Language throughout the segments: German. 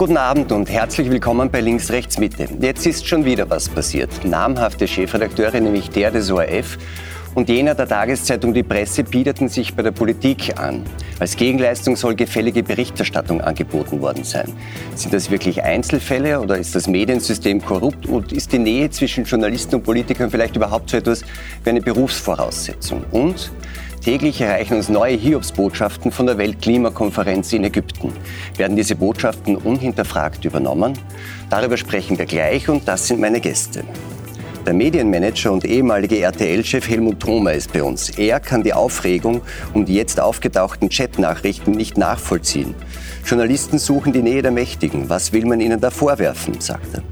Guten Abend und herzlich willkommen bei Links, Rechts, Mitte. Jetzt ist schon wieder was passiert. Namhafte Chefredakteure, nämlich der des ORF und jener der Tageszeitung Die Presse, bieteten sich bei der Politik an. Als Gegenleistung soll gefällige Berichterstattung angeboten worden sein. Sind das wirklich Einzelfälle oder ist das Mediensystem korrupt und ist die Nähe zwischen Journalisten und Politikern vielleicht überhaupt so etwas wie eine Berufsvoraussetzung? Und Täglich erreichen uns neue Hiobsbotschaften von der Weltklimakonferenz in Ägypten. Werden diese Botschaften unhinterfragt übernommen? Darüber sprechen wir gleich und das sind meine Gäste. Der Medienmanager und ehemalige RTL-Chef Helmut Thoma ist bei uns. Er kann die Aufregung um die jetzt aufgetauchten Chatnachrichten nicht nachvollziehen. Journalisten suchen die Nähe der Mächtigen. Was will man ihnen da vorwerfen, sagt er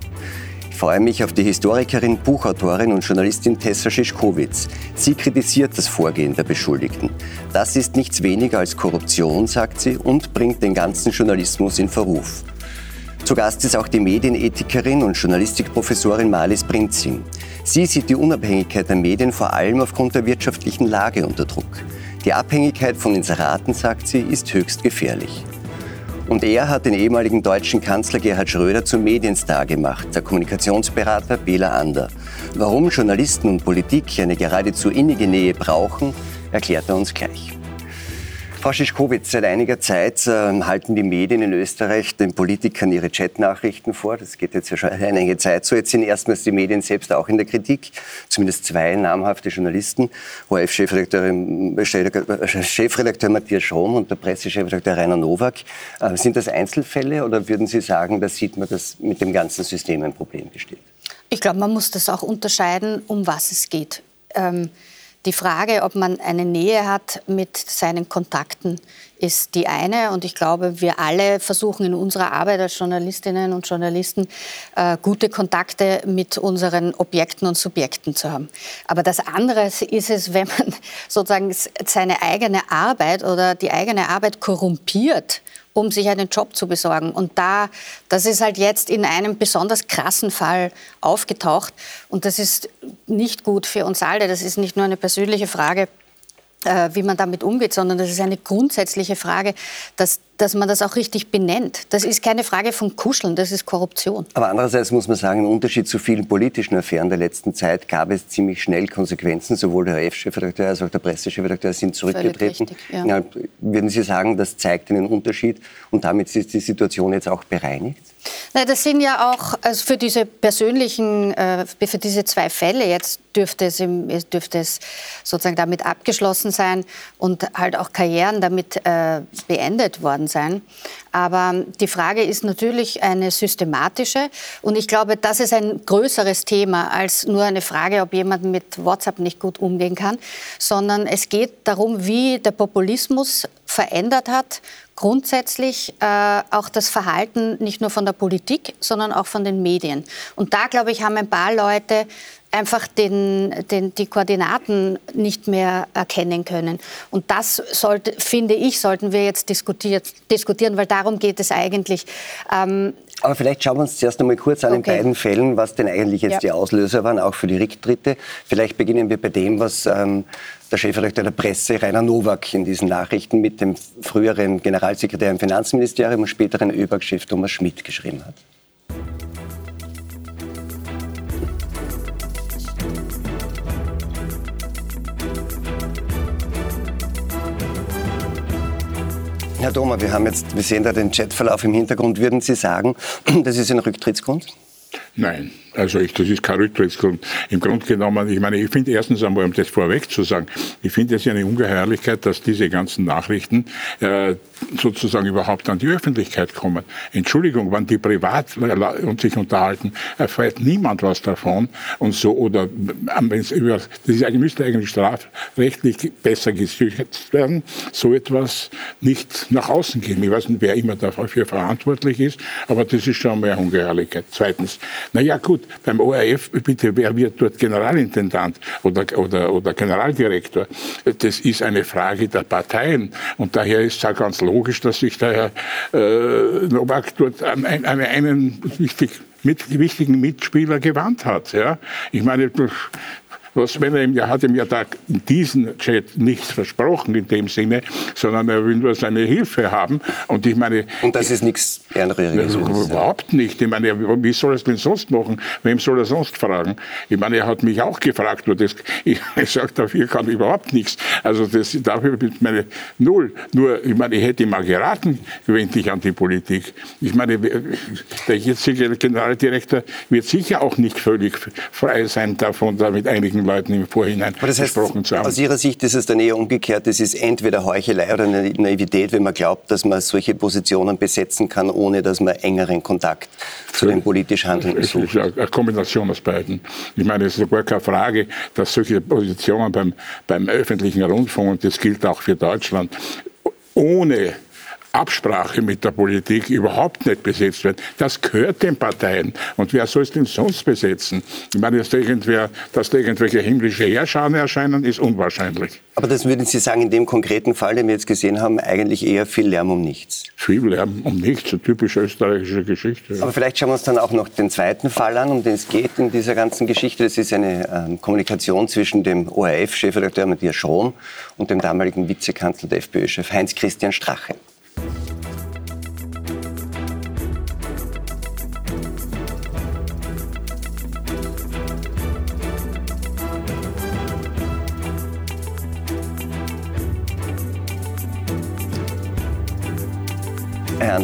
freue mich auf die Historikerin, Buchautorin und Journalistin Tessa Schischkowitz. Sie kritisiert das Vorgehen der Beschuldigten. Das ist nichts weniger als Korruption, sagt sie, und bringt den ganzen Journalismus in Verruf. Zu Gast ist auch die Medienethikerin und Journalistikprofessorin Marlies Brinzing. Sie sieht die Unabhängigkeit der Medien vor allem aufgrund der wirtschaftlichen Lage unter Druck. Die Abhängigkeit von Inseraten, sagt sie, ist höchst gefährlich. Und er hat den ehemaligen deutschen Kanzler Gerhard Schröder zum Medienstar gemacht, der Kommunikationsberater Bela Ander. Warum Journalisten und Politik eine geradezu innige Nähe brauchen, erklärt er uns gleich. Frau Schischkowitz, seit einiger Zeit äh, halten die Medien in Österreich den Politikern ihre Chatnachrichten vor. Das geht jetzt ja schon einige Zeit so. Jetzt sind erstmals die Medien selbst auch in der Kritik. Zumindest zwei namhafte Journalisten, ORF-Chefredakteur Chefredakteur Matthias Schrom und der Pressechefredakteur Rainer Nowak. Äh, sind das Einzelfälle oder würden Sie sagen, da sieht man, dass mit dem ganzen System ein Problem besteht? Ich glaube, man muss das auch unterscheiden, um was es geht. Ähm die Frage, ob man eine Nähe hat mit seinen Kontakten, ist die eine. Und ich glaube, wir alle versuchen in unserer Arbeit als Journalistinnen und Journalisten äh, gute Kontakte mit unseren Objekten und Subjekten zu haben. Aber das andere ist es, wenn man sozusagen seine eigene Arbeit oder die eigene Arbeit korrumpiert um sich einen Job zu besorgen. Und da, das ist halt jetzt in einem besonders krassen Fall aufgetaucht. Und das ist nicht gut für uns alle. Das ist nicht nur eine persönliche Frage wie man damit umgeht, sondern das ist eine grundsätzliche Frage, dass, dass man das auch richtig benennt. Das ist keine Frage von Kuscheln, das ist Korruption. Aber andererseits muss man sagen, im Unterschied zu vielen politischen Affären der letzten Zeit gab es ziemlich schnell Konsequenzen. Sowohl der F-Chefredakteur als auch der Pressechefredakteur sind zurückgetreten. Richtig, ja. Ja, würden Sie sagen, das zeigt einen Unterschied und damit ist die Situation jetzt auch bereinigt? Nein, das sind ja auch also für diese persönlichen, äh, für diese zwei Fälle jetzt dürfte es, im, dürfte es sozusagen damit abgeschlossen sein und halt auch Karrieren damit äh, beendet worden sein. Aber die Frage ist natürlich eine systematische und ich glaube, das ist ein größeres Thema als nur eine Frage, ob jemand mit WhatsApp nicht gut umgehen kann, sondern es geht darum, wie der Populismus verändert hat, grundsätzlich äh, auch das Verhalten nicht nur von der Politik, sondern auch von den Medien. Und da, glaube ich, haben ein paar Leute einfach den, den, die Koordinaten nicht mehr erkennen können. Und das sollte, finde ich, sollten wir jetzt diskutieren, weil darum geht es eigentlich. Ähm, aber vielleicht schauen wir uns zuerst einmal kurz an okay. den beiden Fällen, was denn eigentlich jetzt ja. die Auslöser waren, auch für die Rücktritte. Vielleicht beginnen wir bei dem, was ähm, der Chefredakteur der Presse, Rainer Nowak, in diesen Nachrichten mit dem früheren Generalsekretär im Finanzministerium und späteren ÖBAG-Chef Thomas Schmidt geschrieben hat. Herr Thoma, wir, haben jetzt, wir sehen da den Chatverlauf im Hintergrund. Würden Sie sagen, das ist ein Rücktrittsgrund? Nein, also ich, das ist kein Rücktrittsgrund. Im Grunde genommen, ich meine, ich finde erstens einmal, um das vorweg zu sagen, ich finde es eine Ungeheuerlichkeit, dass diese ganzen Nachrichten äh, sozusagen überhaupt an die Öffentlichkeit kommen. Entschuldigung, wenn die privat und sich unterhalten, erfährt niemand was davon und so oder wenn's über, das ist, müsste eigentlich strafrechtlich besser gesichert werden, so etwas nicht nach außen gehen. Ich weiß nicht, wer immer dafür verantwortlich ist, aber das ist schon mehr Ungeheuerlichkeit. Zweitens, naja gut, beim ORF, bitte, wer wird dort Generalintendant oder, oder, oder Generaldirektor? Das ist eine Frage der Parteien und daher ist es ja ganz logisch, dass sich der Herr äh, Novak dort an, an einen wichtig, mit, wichtigen Mitspieler gewandt hat. Ja? Ich meine, was, wenn er ihm, er hat ihm ja da in diesem Chat nichts versprochen in dem Sinne, sondern er will nur seine Hilfe haben. Und ich meine. Und das ist nichts Ehrenrühriges. Überhaupt nicht. Ich meine, wie soll er es denn sonst machen? Wem soll er sonst fragen? Ich meine, er hat mich auch gefragt, nur das, ich, ich sage, dafür kann ich überhaupt nichts. Also das, dafür bin ich meine Null. Nur, ich meine, ich hätte mal geraten, wende dich an die Politik. Ich meine, der jetzige Generaldirektor wird sicher auch nicht völlig frei sein davon, da mit einigen Leuten im Vorhinein das heißt, gesprochen zu haben. Aus Ihrer Sicht ist es dann eher umgekehrt. Es ist entweder Heuchelei oder Naivität, wenn man glaubt, dass man solche Positionen besetzen kann, ohne dass man engeren Kontakt zu den politisch Handelnden sucht. Es ist eine Kombination aus beiden. Ich meine, es ist gar keine Frage, dass solche Positionen beim, beim öffentlichen Rundfunk, und das gilt auch für Deutschland, ohne Absprache mit der Politik überhaupt nicht besetzt werden. Das gehört den Parteien. Und wer soll es denn sonst besetzen? Ich meine, dass da, irgendwer, dass da irgendwelche himmlische Herrscher erscheinen, ist unwahrscheinlich. Aber das würden Sie sagen, in dem konkreten Fall, den wir jetzt gesehen haben, eigentlich eher viel Lärm um nichts? Viel Lärm um nichts, eine typische österreichische Geschichte. Ja. Aber vielleicht schauen wir uns dann auch noch den zweiten Fall an, um den es geht in dieser ganzen Geschichte. Das ist eine ähm, Kommunikation zwischen dem ORF-Chefredakteur Matthias Schrom und dem damaligen Vizekanzler der FPÖ-Chef Heinz-Christian Strache.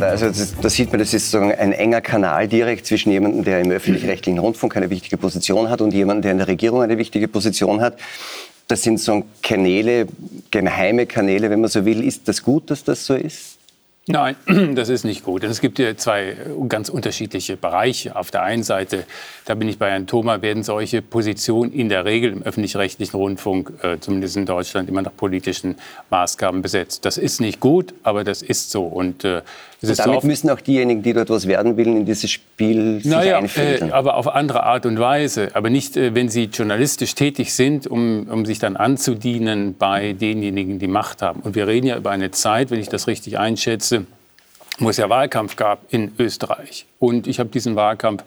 Also da sieht man, das ist sozusagen ein enger Kanal direkt zwischen jemandem, der im öffentlich-rechtlichen Rundfunk eine wichtige Position hat und jemandem, der in der Regierung eine wichtige Position hat. Das sind so Kanäle, geheime Kanäle, wenn man so will. Ist das gut, dass das so ist? Nein, das ist nicht gut. Es gibt ja zwei ganz unterschiedliche Bereiche. Auf der einen Seite, da bin ich bei Herrn Thoma, werden solche Positionen in der Regel im öffentlich-rechtlichen Rundfunk, äh, zumindest in Deutschland, immer nach politischen Maßgaben besetzt. Das ist nicht gut, aber das ist so. Und äh, und damit müssen auch diejenigen, die dort was werden wollen, in dieses Spiel sich naja, einfiltern. Äh, aber auf andere Art und Weise. Aber nicht, äh, wenn sie journalistisch tätig sind, um, um sich dann anzudienen bei denjenigen, die Macht haben. Und wir reden ja über eine Zeit, wenn ich das richtig einschätze, wo es ja Wahlkampf gab in Österreich. Und ich habe diesen Wahlkampf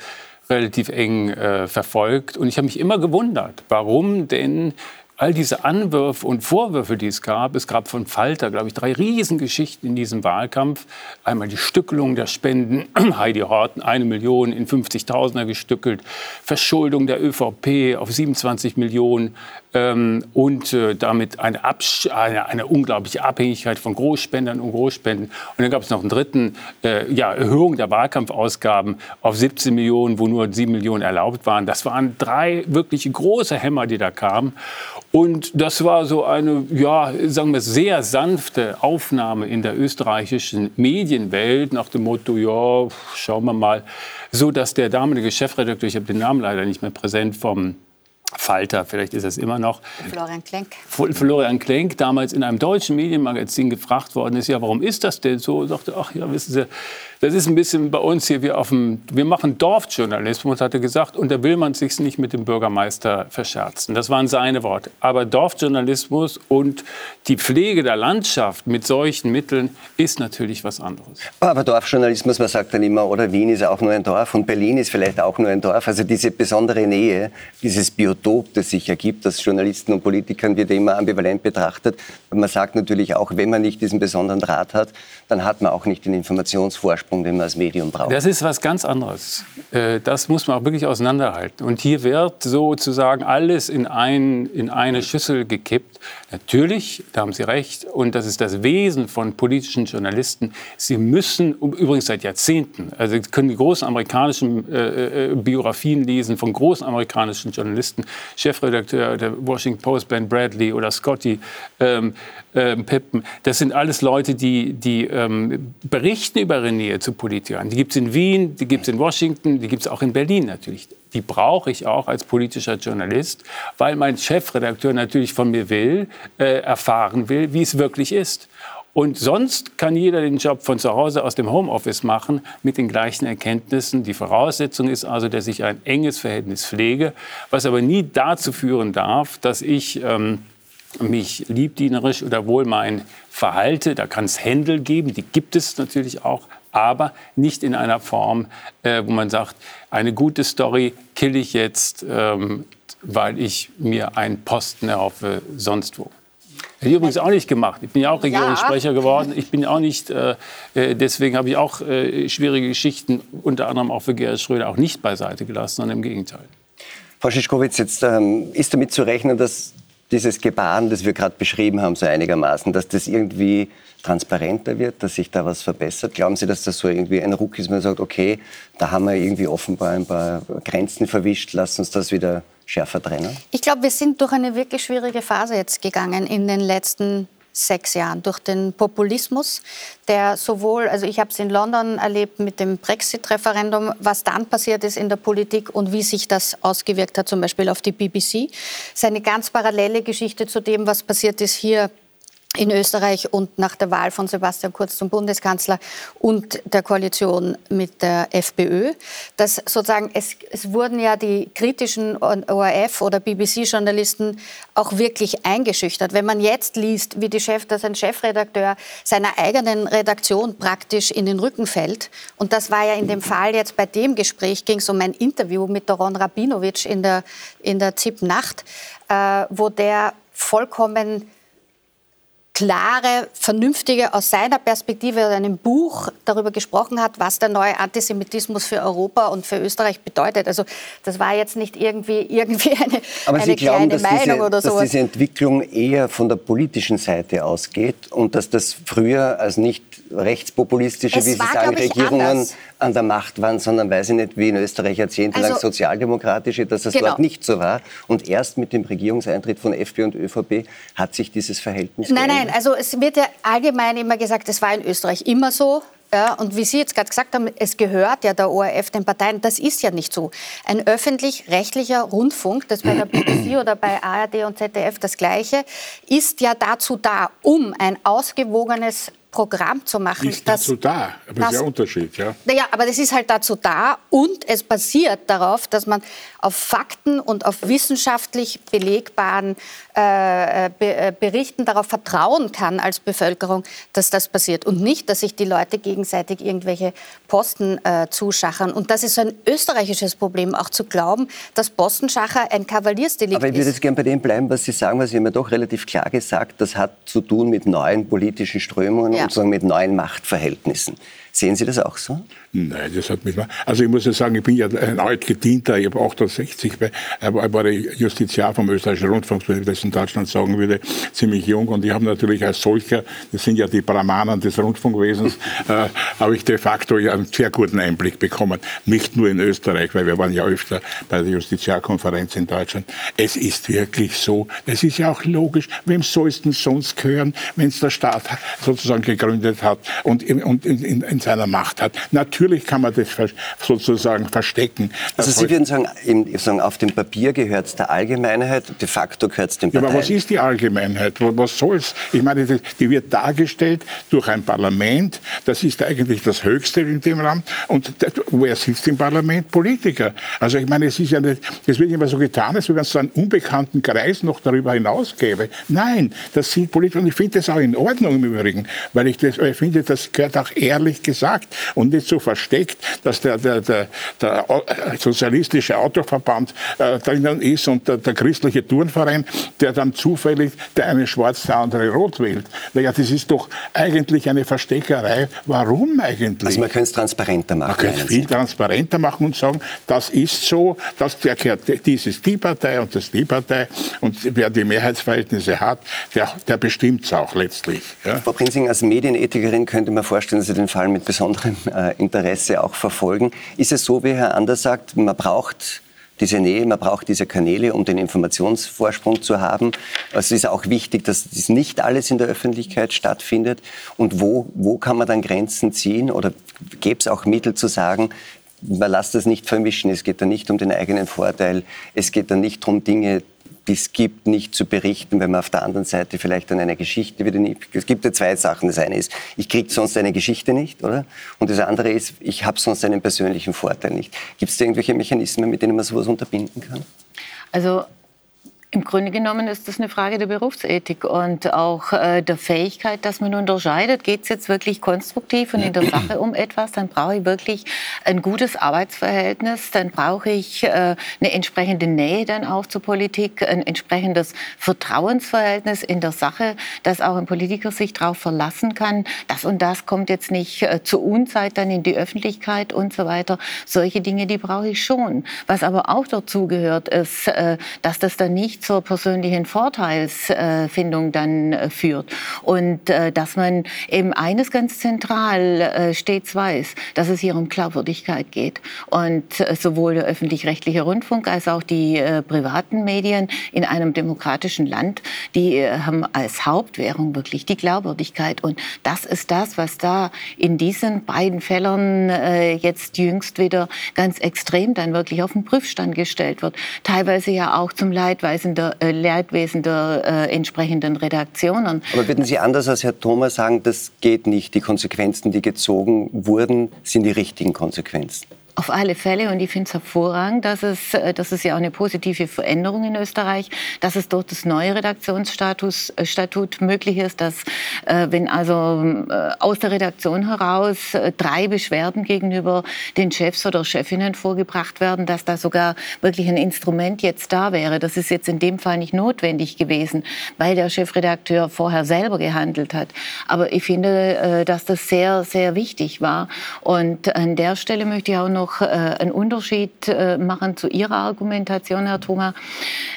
relativ eng äh, verfolgt. Und ich habe mich immer gewundert, warum denn all diese Anwürfe und Vorwürfe, die es gab, es gab von Falter, glaube ich, drei Riesengeschichten in diesem Wahlkampf. Einmal die Stückelung der Spenden, Heidi Horten eine Million in 50.000er gestückelt, Verschuldung der ÖVP auf 27 Millionen, ähm, und äh, damit eine, eine, eine, unglaubliche Abhängigkeit von Großspendern und Großspenden. Und dann gab es noch einen dritten, äh, ja, Erhöhung der Wahlkampfausgaben auf 17 Millionen, wo nur 7 Millionen erlaubt waren. Das waren drei wirklich große Hämmer, die da kamen. Und das war so eine, ja, sagen wir, sehr sanfte Aufnahme in der österreichischen Medienwelt nach dem Motto, ja, schauen wir mal, so dass der damalige Chefredakteur, ich habe den Namen leider nicht mehr präsent, vom Falter, vielleicht ist es immer noch. Florian Klenk. Florian Klenk, damals in einem deutschen Medienmagazin gefragt worden ist, ja, warum ist das denn so? Und sagte, ach ja, wissen Sie, das ist ein bisschen bei uns hier wie auf dem, wir machen Dorfjournalismus, hat er gesagt, und da will man sich nicht mit dem Bürgermeister verscherzen. Das waren seine Worte. Aber Dorfjournalismus und die Pflege der Landschaft mit solchen Mitteln ist natürlich was anderes. Aber Dorfjournalismus, man sagt dann immer, oder Wien ist auch nur ein Dorf und Berlin ist vielleicht auch nur ein Dorf. Also diese besondere Nähe, dieses Biotop, das sich ergibt, das Journalisten und Politikern wird immer ambivalent betrachtet. Man sagt natürlich auch, wenn man nicht diesen besonderen Draht hat, dann hat man auch nicht den Informationsvorsprung Vorsprung, den man als Medium braucht. Das ist was ganz anderes. Äh, das muss man auch wirklich auseinanderhalten. Und hier wird sozusagen alles in, ein, in eine Schüssel gekippt. Natürlich, da haben Sie recht, und das ist das Wesen von politischen Journalisten. Sie müssen, übrigens seit Jahrzehnten, also Sie können die großen amerikanischen äh, äh, Biografien lesen von großen amerikanischen Journalisten, Chefredakteur der Washington Post, Ben Bradley oder Scotty ähm, äh, Pippen. Das sind alles Leute, die, die ähm, berichten über Nähe zu Politikern. Die gibt es in Wien, die gibt es in Washington, die gibt es auch in Berlin natürlich. Die brauche ich auch als politischer Journalist, weil mein Chefredakteur natürlich von mir will, äh, erfahren will, wie es wirklich ist. Und sonst kann jeder den Job von zu Hause aus dem Homeoffice machen mit den gleichen Erkenntnissen. Die Voraussetzung ist also, dass ich ein enges Verhältnis pflege, was aber nie dazu führen darf, dass ich ähm, mich liebdienerisch oder wohl mein verhalte. Da kann es Händel geben, die gibt es natürlich auch, aber nicht in einer Form, äh, wo man sagt, eine gute Story kill ich jetzt ähm, weil ich mir einen Posten erhoffe sonst wo. Hätte ich übrigens auch nicht gemacht. Ich bin ja auch Regierungssprecher ja. geworden. Ich bin auch nicht, äh, äh, deswegen habe ich auch äh, schwierige Geschichten, unter anderem auch für Gerhard Schröder, auch nicht beiseite gelassen, sondern im Gegenteil. Frau Schischkowitz, jetzt ähm, ist damit zu rechnen, dass dieses Gebaren, das wir gerade beschrieben haben, so einigermaßen, dass das irgendwie transparenter wird, dass sich da was verbessert? Glauben Sie, dass das so irgendwie ein Ruck ist, man sagt, okay, da haben wir irgendwie offenbar ein paar Grenzen verwischt, lass uns das wieder schärfer trennen? Ich glaube, wir sind durch eine wirklich schwierige Phase jetzt gegangen in den letzten sechs Jahren durch den Populismus, der sowohl, also ich habe es in London erlebt mit dem Brexit-Referendum, was dann passiert ist in der Politik und wie sich das ausgewirkt hat, zum Beispiel auf die BBC. Es ist eine ganz parallele Geschichte zu dem, was passiert ist hier in Österreich und nach der Wahl von Sebastian Kurz zum Bundeskanzler und der Koalition mit der FPÖ, dass sozusagen es, es wurden ja die kritischen ORF oder BBC-Journalisten auch wirklich eingeschüchtert. Wenn man jetzt liest, wie die Chef, dass ein Chefredakteur seiner eigenen Redaktion praktisch in den Rücken fällt, und das war ja in dem Fall jetzt bei dem Gespräch, ging es um ein Interview mit Doron Rabinovic in der, in der ZIP-Nacht, äh, wo der vollkommen klare, vernünftige, aus seiner Perspektive in einem Buch darüber gesprochen hat, was der neue Antisemitismus für Europa und für Österreich bedeutet. Also das war jetzt nicht irgendwie, irgendwie eine, Aber eine glauben, kleine Meinung diese, oder so. Dass diese Entwicklung eher von der politischen Seite ausgeht und dass das früher als nicht rechtspopulistische, Es wie Sie war, sagen, ich, Regierungen anders. An der Macht waren, sondern weiß ich nicht, wie in Österreich jahrzehntelang Also- sozialdemokratische, dass das Genau. dort nicht so war. Und erst mit dem Regierungseintritt von FPÖ und ÖVP hat sich dieses Verhältnis Nein, geändert. nein, also es wird ja allgemein immer gesagt, es war in Österreich immer so. Ja, und wie Sie jetzt gerade gesagt haben, es gehört ja der ORF den Parteien. Das ist ja nicht so. Ein öffentlich-rechtlicher Rundfunk, das bei der BBC oder bei ARD und ZDF das Gleiche, ist ja dazu da, um ein ausgewogenes Programm zu machen. Ist dazu da, aber das ist ja ein Unterschied, ja. Naja, aber das ist halt dazu da und es basiert darauf, dass man auf Fakten und auf wissenschaftlich belegbaren äh, Be äh, Berichten darauf vertrauen kann als Bevölkerung, dass das passiert und nicht, dass sich die Leute gegenseitig irgendwelche Posten äh, zuschachern. Und das ist so ein österreichisches Problem, auch zu glauben, dass Postenschacher ein Kavaliersdelikt Aber ich würde ist. jetzt gerne bei dem bleiben, was Sie sagen, weil Sie haben ja doch relativ klar gesagt, das hat zu tun mit neuen politischen Strömungen Ja. sozusagen mit neuen Machtverhältnissen. Sehen Sie das auch so? Nein, das hat mich. Also ich muss ja sagen, ich bin ja ein altgedienter, ich habe 68, bei, ich war Justiziar vom österreichischen Rundfunk, wenn ich das in Deutschland sagen würde, ziemlich jung. Und ich habe natürlich als solcher, das sind ja die Brahmanen des Rundfunkwesens, äh, habe ich de facto einen sehr guten Einblick bekommen. Nicht nur in Österreich, weil wir waren ja öfter bei der Justiziarkonferenz in Deutschland. Es ist wirklich so, das ist ja auch logisch, wem soll es denn sonst gehören, wenn es der Staat sozusagen gegründet hat und in, in, in seiner Macht hat. Natürlich kann man das sozusagen verstecken. Also Sie würden sagen, sagen auf dem Papier gehört es der Allgemeinheit, de facto gehört es den Ja, Parteien. aber was ist die Allgemeinheit? Wa- Was soll's? Ich meine, die wird dargestellt durch ein Parlament. Das ist eigentlich das Höchste in dem Rahmen. Und wer sitzt im Parlament? Politiker. Also ich meine, es ist ja nicht, es wird immer so getan, als wenn es so einen unbekannten Kreis noch darüber hinaus gäbe. Nein, das sind Politiker. Und ich finde das auch in Ordnung im Übrigen, weil ich, das, weil ich finde, das gehört auch ehrlich gesagt und nicht so versteckt, dass der, der, der, der äh, sozialistische Autoverband äh, drinnen ist und der, der christliche Turnverein, der dann zufällig der eine schwarz, der andere rot wählt. Naja, das ist doch eigentlich eine Versteckerei. Warum eigentlich? Also man könnte es transparenter machen. Man könnte viel transparenter machen und sagen, das ist so, das gehört, dies ist die Partei und das ist die Partei. Und wer die Mehrheitsverhältnisse hat, der, der bestimmt es auch letztlich. Ja? Frau Prinzing, als Medienethikerin könnte man vorstellen, dass Sie den Fall mit besonderem äh, Interesse auch verfolgen. Ist es so, wie Herr Anders sagt, man braucht diese Nähe, man braucht diese Kanäle, um den Informationsvorsprung zu haben. Es ist auch wichtig, dass das nicht alles in der Öffentlichkeit stattfindet. Und wo, wo kann man dann Grenzen ziehen? Oder gäbe es auch Mittel zu sagen, man lässt das nicht vermischen. Es geht da nicht um den eigenen Vorteil. Es geht da nicht darum, Dinge es gibt, nicht zu berichten, wenn man auf der anderen Seite vielleicht an einer Geschichte wieder nicht. Es gibt ja zwei Sachen. Das eine ist, ich kriege sonst eine Geschichte nicht, oder? Und das andere ist, ich habe sonst einen persönlichen Vorteil nicht. Gibt es irgendwelche Mechanismen, mit denen man sowas unterbinden kann? Also Im Grunde genommen ist das eine Frage der Berufsethik und auch äh, der Fähigkeit, dass man unterscheidet, geht es jetzt wirklich konstruktiv und in der Sache um etwas, dann brauche ich wirklich ein gutes Arbeitsverhältnis, dann brauche ich äh, eine entsprechende Nähe dann auch zur Politik, ein entsprechendes Vertrauensverhältnis in der Sache, dass auch ein Politiker sich darauf verlassen kann, das und das kommt jetzt nicht äh, zur Unzeit dann in die Öffentlichkeit und so weiter. Solche Dinge, die brauche ich schon. Was aber auch dazu gehört, ist, äh, dass das dann nicht zur persönlichen Vorteilsfindung dann äh, führt. Und äh, dass man eben eines ganz zentral äh, stets weiß, dass es hier um Glaubwürdigkeit geht. Und sowohl der öffentlich-rechtliche Rundfunk als auch die privaten Medien in einem demokratischen Land, die haben als Hauptwährung wirklich die Glaubwürdigkeit. Und das ist das, was da in diesen beiden Fällen jetzt jüngst wieder ganz extrem dann wirklich auf den Prüfstand gestellt wird. Teilweise ja auch zum Leidweisen der äh, Leidwesen der äh, entsprechenden Redaktionen. Aber würden Sie anders als Herr Thomas sagen, das geht nicht? Die Konsequenzen, die gezogen wurden, sind die richtigen Konsequenzen? Auf alle Fälle und ich finde es hervorragend, dass es, äh, das ist ja auch eine positive Veränderung in Österreich, dass es durch das neue Redaktionsstatut äh, möglich ist, dass äh, wenn also aus der Redaktion heraus drei Beschwerden gegenüber den Chefs oder Chefinnen vorgebracht werden, dass da sogar wirklich ein Instrument jetzt da wäre. Das ist jetzt in dem Fall nicht notwendig gewesen, weil der Chefredakteur vorher selber gehandelt hat. Aber ich finde, dass das sehr, sehr wichtig war. Und an der Stelle möchte ich auch noch noch äh, einen Unterschied äh, machen zu Ihrer Argumentation, Herr Thoma.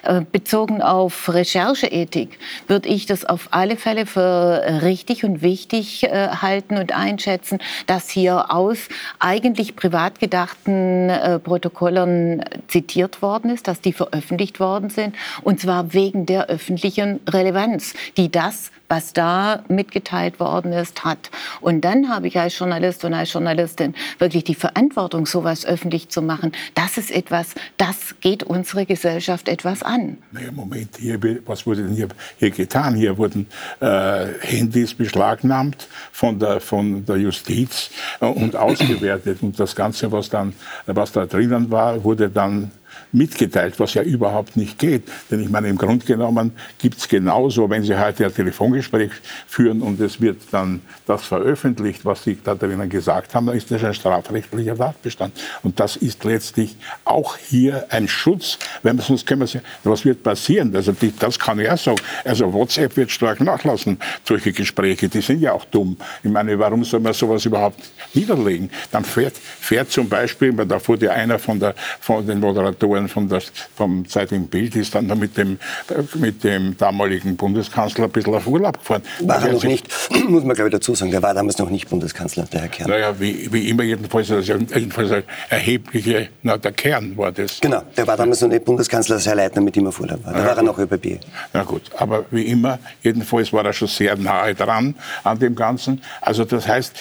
Äh, bezogen auf Rechercheethik würde ich das auf alle Fälle für richtig und wichtig halten und einschätzen, dass hier aus eigentlich privat gedachten Protokollen zitiert worden ist, dass die veröffentlicht worden sind, und zwar wegen der öffentlichen Relevanz, die das was da mitgeteilt worden ist, hat. Und dann habe ich als Journalist und als Journalistin wirklich die Verantwortung, sowas öffentlich zu machen. Das ist etwas, das geht unsere Gesellschaft etwas an. Naja, Moment, hier, was wurde denn hier, hier getan? Hier wurden äh, Handys beschlagnahmt von der, von der Justiz äh, und ausgewertet. Und das Ganze, was, dann, was da drinnen war, wurde dann mitgeteilt, was ja überhaupt nicht geht. Denn ich meine, im Grunde genommen gibt es genauso, wenn Sie heute ein Telefongespräch führen und es wird dann das veröffentlicht, was Sie da drinnen gesagt haben, dann ist das ein strafrechtlicher Tatbestand. Und das ist letztlich auch hier ein Schutz, wenn man sonst können wir sagen, was wird passieren? Also die, das kann ich auch sagen. Also WhatsApp wird stark nachlassen, solche Gespräche, die sind ja auch dumm. Ich meine, warum soll man sowas überhaupt niederlegen? Dann fährt, fährt zum Beispiel, da wurde ja einer von, der, von den Moderatoren Moderatoren von der, vom Zeitigen Bild ist dann mit dem, mit dem damaligen Bundeskanzler ein bisschen auf Urlaub gefahren. War er noch nicht, muss man glaube ich dazu sagen, der war damals noch nicht Bundeskanzler, der Herr Kern. Naja, wie, wie immer jedenfalls, also jedenfalls ein erhebliche, na, der Kern war das. Genau, der war damals noch nicht Bundeskanzler, als Herr Leitner mit ihm auf Urlaub war. Da ja, war er noch ÖBB. Na gut, aber wie immer, jedenfalls war er schon sehr nahe dran an dem Ganzen. Also das heißt,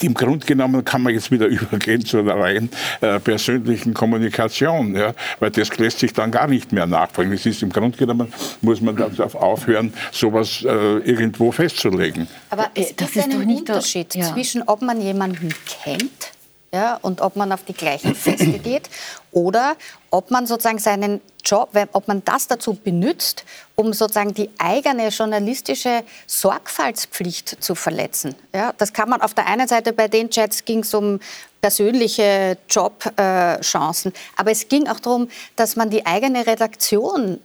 im Grunde genommen kann man jetzt wieder übergehen zu einer rein äh, persönlichen Kommunikation, ja, weil das lässt sich dann gar nicht mehr nachfolgen. Es ist im Grunde genommen, muss man darauf aufhören, sowas äh, irgendwo festzulegen. Aber es äh, das ist einen doch nicht Unterschied ja. zwischen, ob man jemanden kennt ja, und ob man auf die gleichen Feste geht oder ob man sozusagen seinen Job, ob man das dazu benutzt, um sozusagen die eigene journalistische Sorgfaltspflicht zu verletzen. Ja, das kann man auf der einen Seite bei den Chats ging es um persönliche Jobchancen, äh, aber es ging auch darum, dass man die eigene Redaktion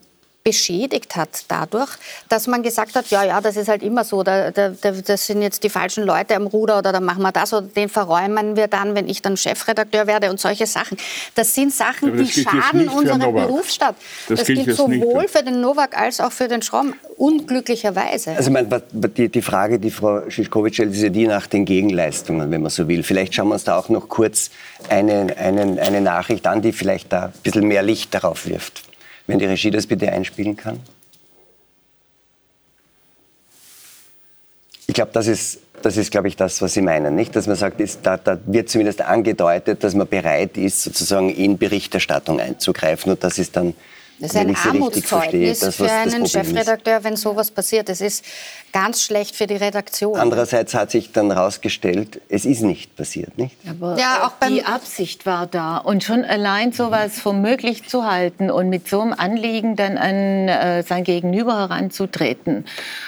beschädigt hat dadurch, dass man gesagt hat, ja, ja, das ist halt immer so, da, da, das sind jetzt die falschen Leute am Ruder oder dann machen wir das oder den verräumen wir dann, wenn ich dann Chefredakteur werde und solche Sachen. Das sind Sachen, das die schaden unserer Berufsstadt. Das, das gilt sowohl für den Novak als auch für den Schramm, unglücklicherweise. Also mein, die, die Frage, die Frau Schischkowitsch stellt, ist ja die nach den Gegenleistungen, wenn man so will. Vielleicht schauen wir uns da auch noch kurz eine, eine, eine Nachricht an, die vielleicht da ein bisschen mehr Licht darauf wirft. Wenn die Regie das bitte einspielen kann. Ich glaube, das ist, das ist, glaube ich, das, was Sie meinen, nicht? Dass man sagt, ist, da, da, wird zumindest angedeutet, dass man bereit ist, sozusagen in Berichterstattung einzugreifen. Und das ist dann Das ist ein Armutszeugnis das, für einen Chefredakteur, wenn sowas passiert. Es ist ganz schlecht für die Redaktion. Andererseits hat sich dann herausgestellt, es ist nicht passiert, nicht? Aber ja, auch die Absicht war da. Und schon allein sowas für möglich zu halten und mit so einem Anliegen dann an äh, sein Gegenüber heranzutreten,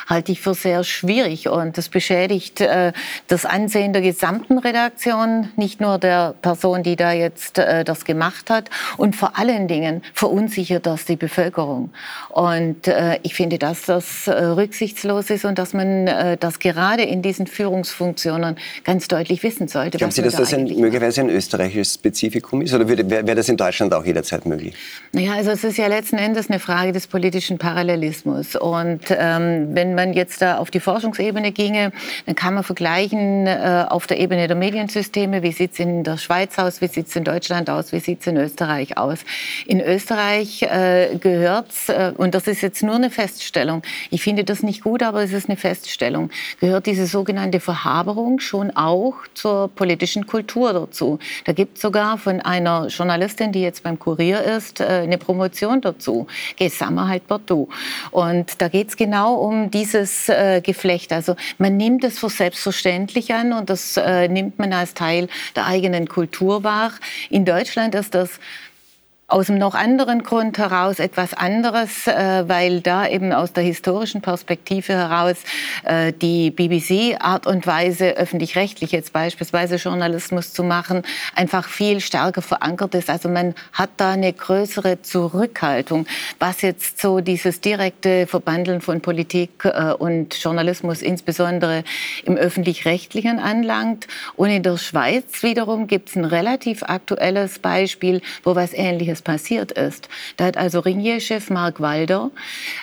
halte ich für sehr schwierig. Und das beschädigt äh, das Ansehen der gesamten Redaktion, nicht nur der Person, die da jetzt äh, das gemacht hat. Und vor allen Dingen verunsichert das die Bevölkerung. Und äh, ich finde, dass das äh, rücksichtslos ist und dass man äh, das gerade in diesen Führungsfunktionen ganz deutlich wissen sollte. Glauben Sie, dass da das ein, möglicherweise ein österreichisches Spezifikum ist oder wäre wär das in Deutschland auch jederzeit möglich? Naja, also es ist ja letzten Endes eine Frage des politischen Parallelismus. Und ähm, wenn man jetzt da auf die Forschungsebene ginge, dann kann man vergleichen äh, auf der Ebene der Mediensysteme, wie sieht es in der Schweiz aus, wie sieht es in Deutschland aus, wie sieht es in Österreich aus. In Österreich äh, gehört, äh, und das ist jetzt nur eine Feststellung, ich finde das nicht gut, aber es ist eine Feststellung, gehört diese sogenannte Verhaberung schon auch zur politischen Kultur dazu. Da gibt es sogar von einer Journalistin, die jetzt beim Kurier ist, äh, eine Promotion dazu, Gesammerheit Bordeaux. Und da geht es genau um dieses äh, Geflecht. Also man nimmt es für selbstverständlich an und das äh, nimmt man als Teil der eigenen Kultur wahr. In Deutschland ist das aus einem noch anderen Grund heraus etwas anderes, äh, weil da eben aus der historischen Perspektive heraus äh, die BBC Art und Weise, öffentlich-rechtlich jetzt beispielsweise Journalismus zu machen, einfach viel stärker verankert ist. Also man hat da eine größere Zurückhaltung, was jetzt so dieses direkte Verbandeln von Politik äh, und Journalismus insbesondere im öffentlich-rechtlichen anlangt. Und in der Schweiz wiederum gibt es ein relativ aktuelles Beispiel, wo was Ähnliches Ähnliches passiert ist. Da hat also Ringier-Chef Mark Walder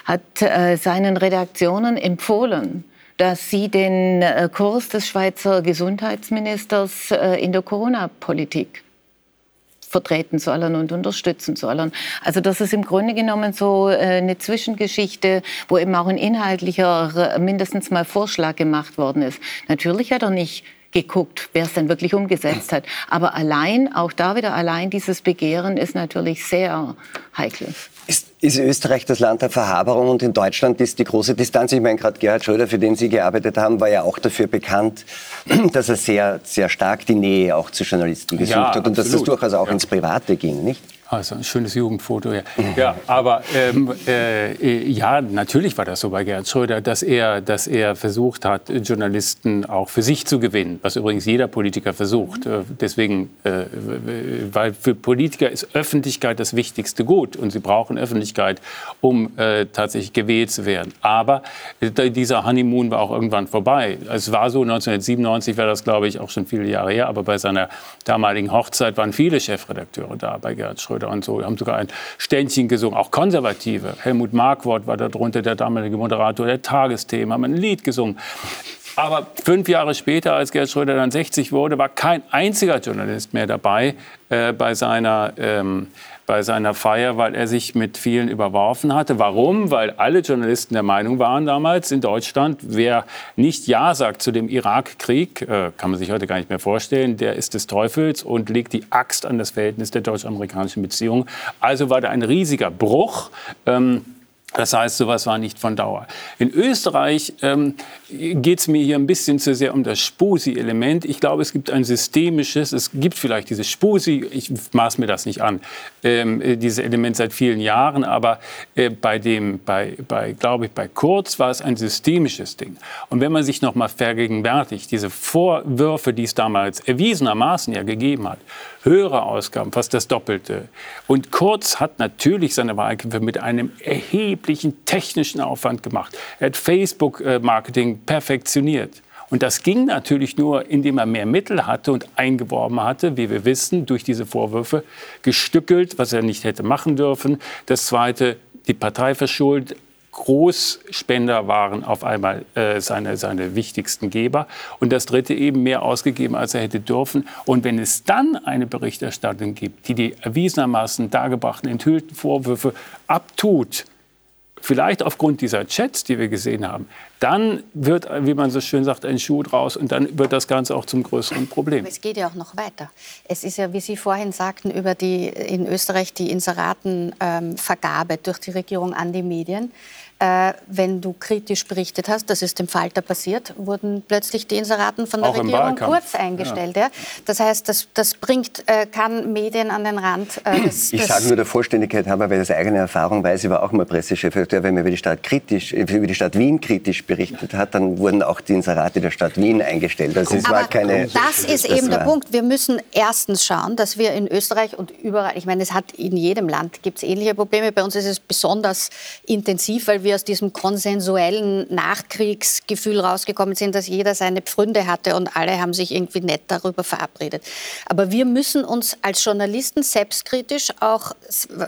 hat äh, seinen Redaktionen empfohlen, dass sie den äh, Kurs des Schweizer Gesundheitsministers äh, in der Corona-Politik vertreten sollen und unterstützen sollen. Also das ist im Grunde genommen so äh, eine Zwischengeschichte, wo eben auch ein inhaltlicher mindestens mal Vorschlag gemacht worden ist. Natürlich hat er nicht geguckt, wer es denn wirklich umgesetzt hat. Aber allein, auch da wieder allein dieses Begehren ist natürlich sehr heikel. Ist, ist, Österreich das Land der Verhaberung und in Deutschland ist die große Distanz. Ich meine, gerade Gerhard Schröder, für den Sie gearbeitet haben, war ja auch dafür bekannt, dass er sehr, sehr stark die Nähe auch zu Journalisten gesucht ja, hat und dass das durchaus auch ja. ins Private ging, nicht? Also ein schönes Jugendfoto, ja. ja aber ähm, äh, ja, natürlich war das so bei Gerhard Schröder, dass er, dass er versucht hat, Journalisten auch für sich zu gewinnen, was übrigens jeder Politiker versucht. Äh, deswegen, äh, weil für Politiker ist Öffentlichkeit das wichtigste Gut und sie brauchen Öffentlichkeit, um äh, tatsächlich gewählt zu werden. Aber äh, dieser Honeymoon war auch irgendwann vorbei. Es war so, 1997 war das, glaube ich, auch schon viele Jahre her, aber bei seiner damaligen Hochzeit waren viele Chefredakteure da bei Gerhard Schröder. Schröder und so. Haben sogar ein Ständchen gesungen, auch Konservative. Helmut Markwort war darunter der damalige Moderator der Tagesthemen, haben ein Lied gesungen. Aber fünf Jahre später, als Gerhard Schröder dann 60 wurde, war kein einziger Journalist mehr dabei äh, bei seiner ähm, bei seiner Feier, weil er sich mit vielen überworfen hatte. Warum? Weil alle Journalisten der Meinung waren damals in Deutschland, wer nicht Ja sagt zu dem Irakkrieg, äh, kann man sich heute gar nicht mehr vorstellen, der ist des Teufels und legt die Axt an das Verhältnis der deutsch-amerikanischen Beziehungen. Also war da ein riesiger Bruch. Ähm, das heißt, sowas war nicht von Dauer. In Österreich ähm, geht es mir hier ein bisschen zu sehr um das Spusi-Element. Ich glaube, es gibt ein systemisches, es gibt vielleicht dieses Spusi, ich maß mir das nicht an, ähm, dieses Element seit vielen Jahren, aber äh, bei dem, bei, bei, glaube ich, bei Kurz war es ein systemisches Ding. Und wenn man sich noch mal vergegenwärtigt, diese Vorwürfe, die es damals erwiesenermaßen ja gegeben hat, höhere Ausgaben, fast das Doppelte. Und Kurz hat natürlich seine Wahlkämpfe mit einem erheblichen technischen Aufwand gemacht. Er hat Facebook-Marketing perfektioniert. Und das ging natürlich nur, indem er mehr Mittel hatte und eingeworben hatte, wie wir wissen, durch diese Vorwürfe, gestückelt, was er nicht hätte machen dürfen. Das Zweite, die Partei verschuldet, Großspender waren auf einmal äh, seine, seine wichtigsten Geber. Und das Dritte eben mehr ausgegeben, als er hätte dürfen. Und wenn es dann eine Berichterstattung gibt, die die erwiesenermaßen dargebrachten enthüllten Vorwürfe abtut, vielleicht aufgrund dieser Chats, die wir gesehen haben, dann wird, wie man so schön sagt, ein Schuh draus und dann wird das Ganze auch zum größeren Problem. Aber es geht ja auch noch weiter. Es ist ja, wie Sie vorhin sagten, über die in Österreich die Inseratenvergabe ähm, durch die Regierung an die Medien äh, wenn du kritisch berichtet hast, das ist dem Falter passiert, wurden plötzlich die Inseraten von der Auch Regierung kurz eingestellt. Ja. Ja. Das heißt, das, das bringt, äh, kann Medien an den Rand. Äh, des, ich sage nur der Vollständigkeit halber, weil das eigene Erfahrung weiß, ich war auch mal Pressechefredakteur, wenn man über die Stadt kritisch, über die Stadt Wien kritisch berichtet hat, dann wurden auch die Inserate der Stadt Wien eingestellt. Also es war keine, das ist das eben der Punkt. Wir müssen erstens schauen, dass wir in Österreich und überall, ich meine, es hat in jedem Land gibt es ähnliche Probleme. Bei uns ist es besonders intensiv, weil wir aus diesem konsensuellen Nachkriegsgefühl rausgekommen sind, dass jeder seine Pfründe hatte und alle haben sich irgendwie nett darüber verabredet. Aber wir müssen uns als Journalisten selbstkritisch auch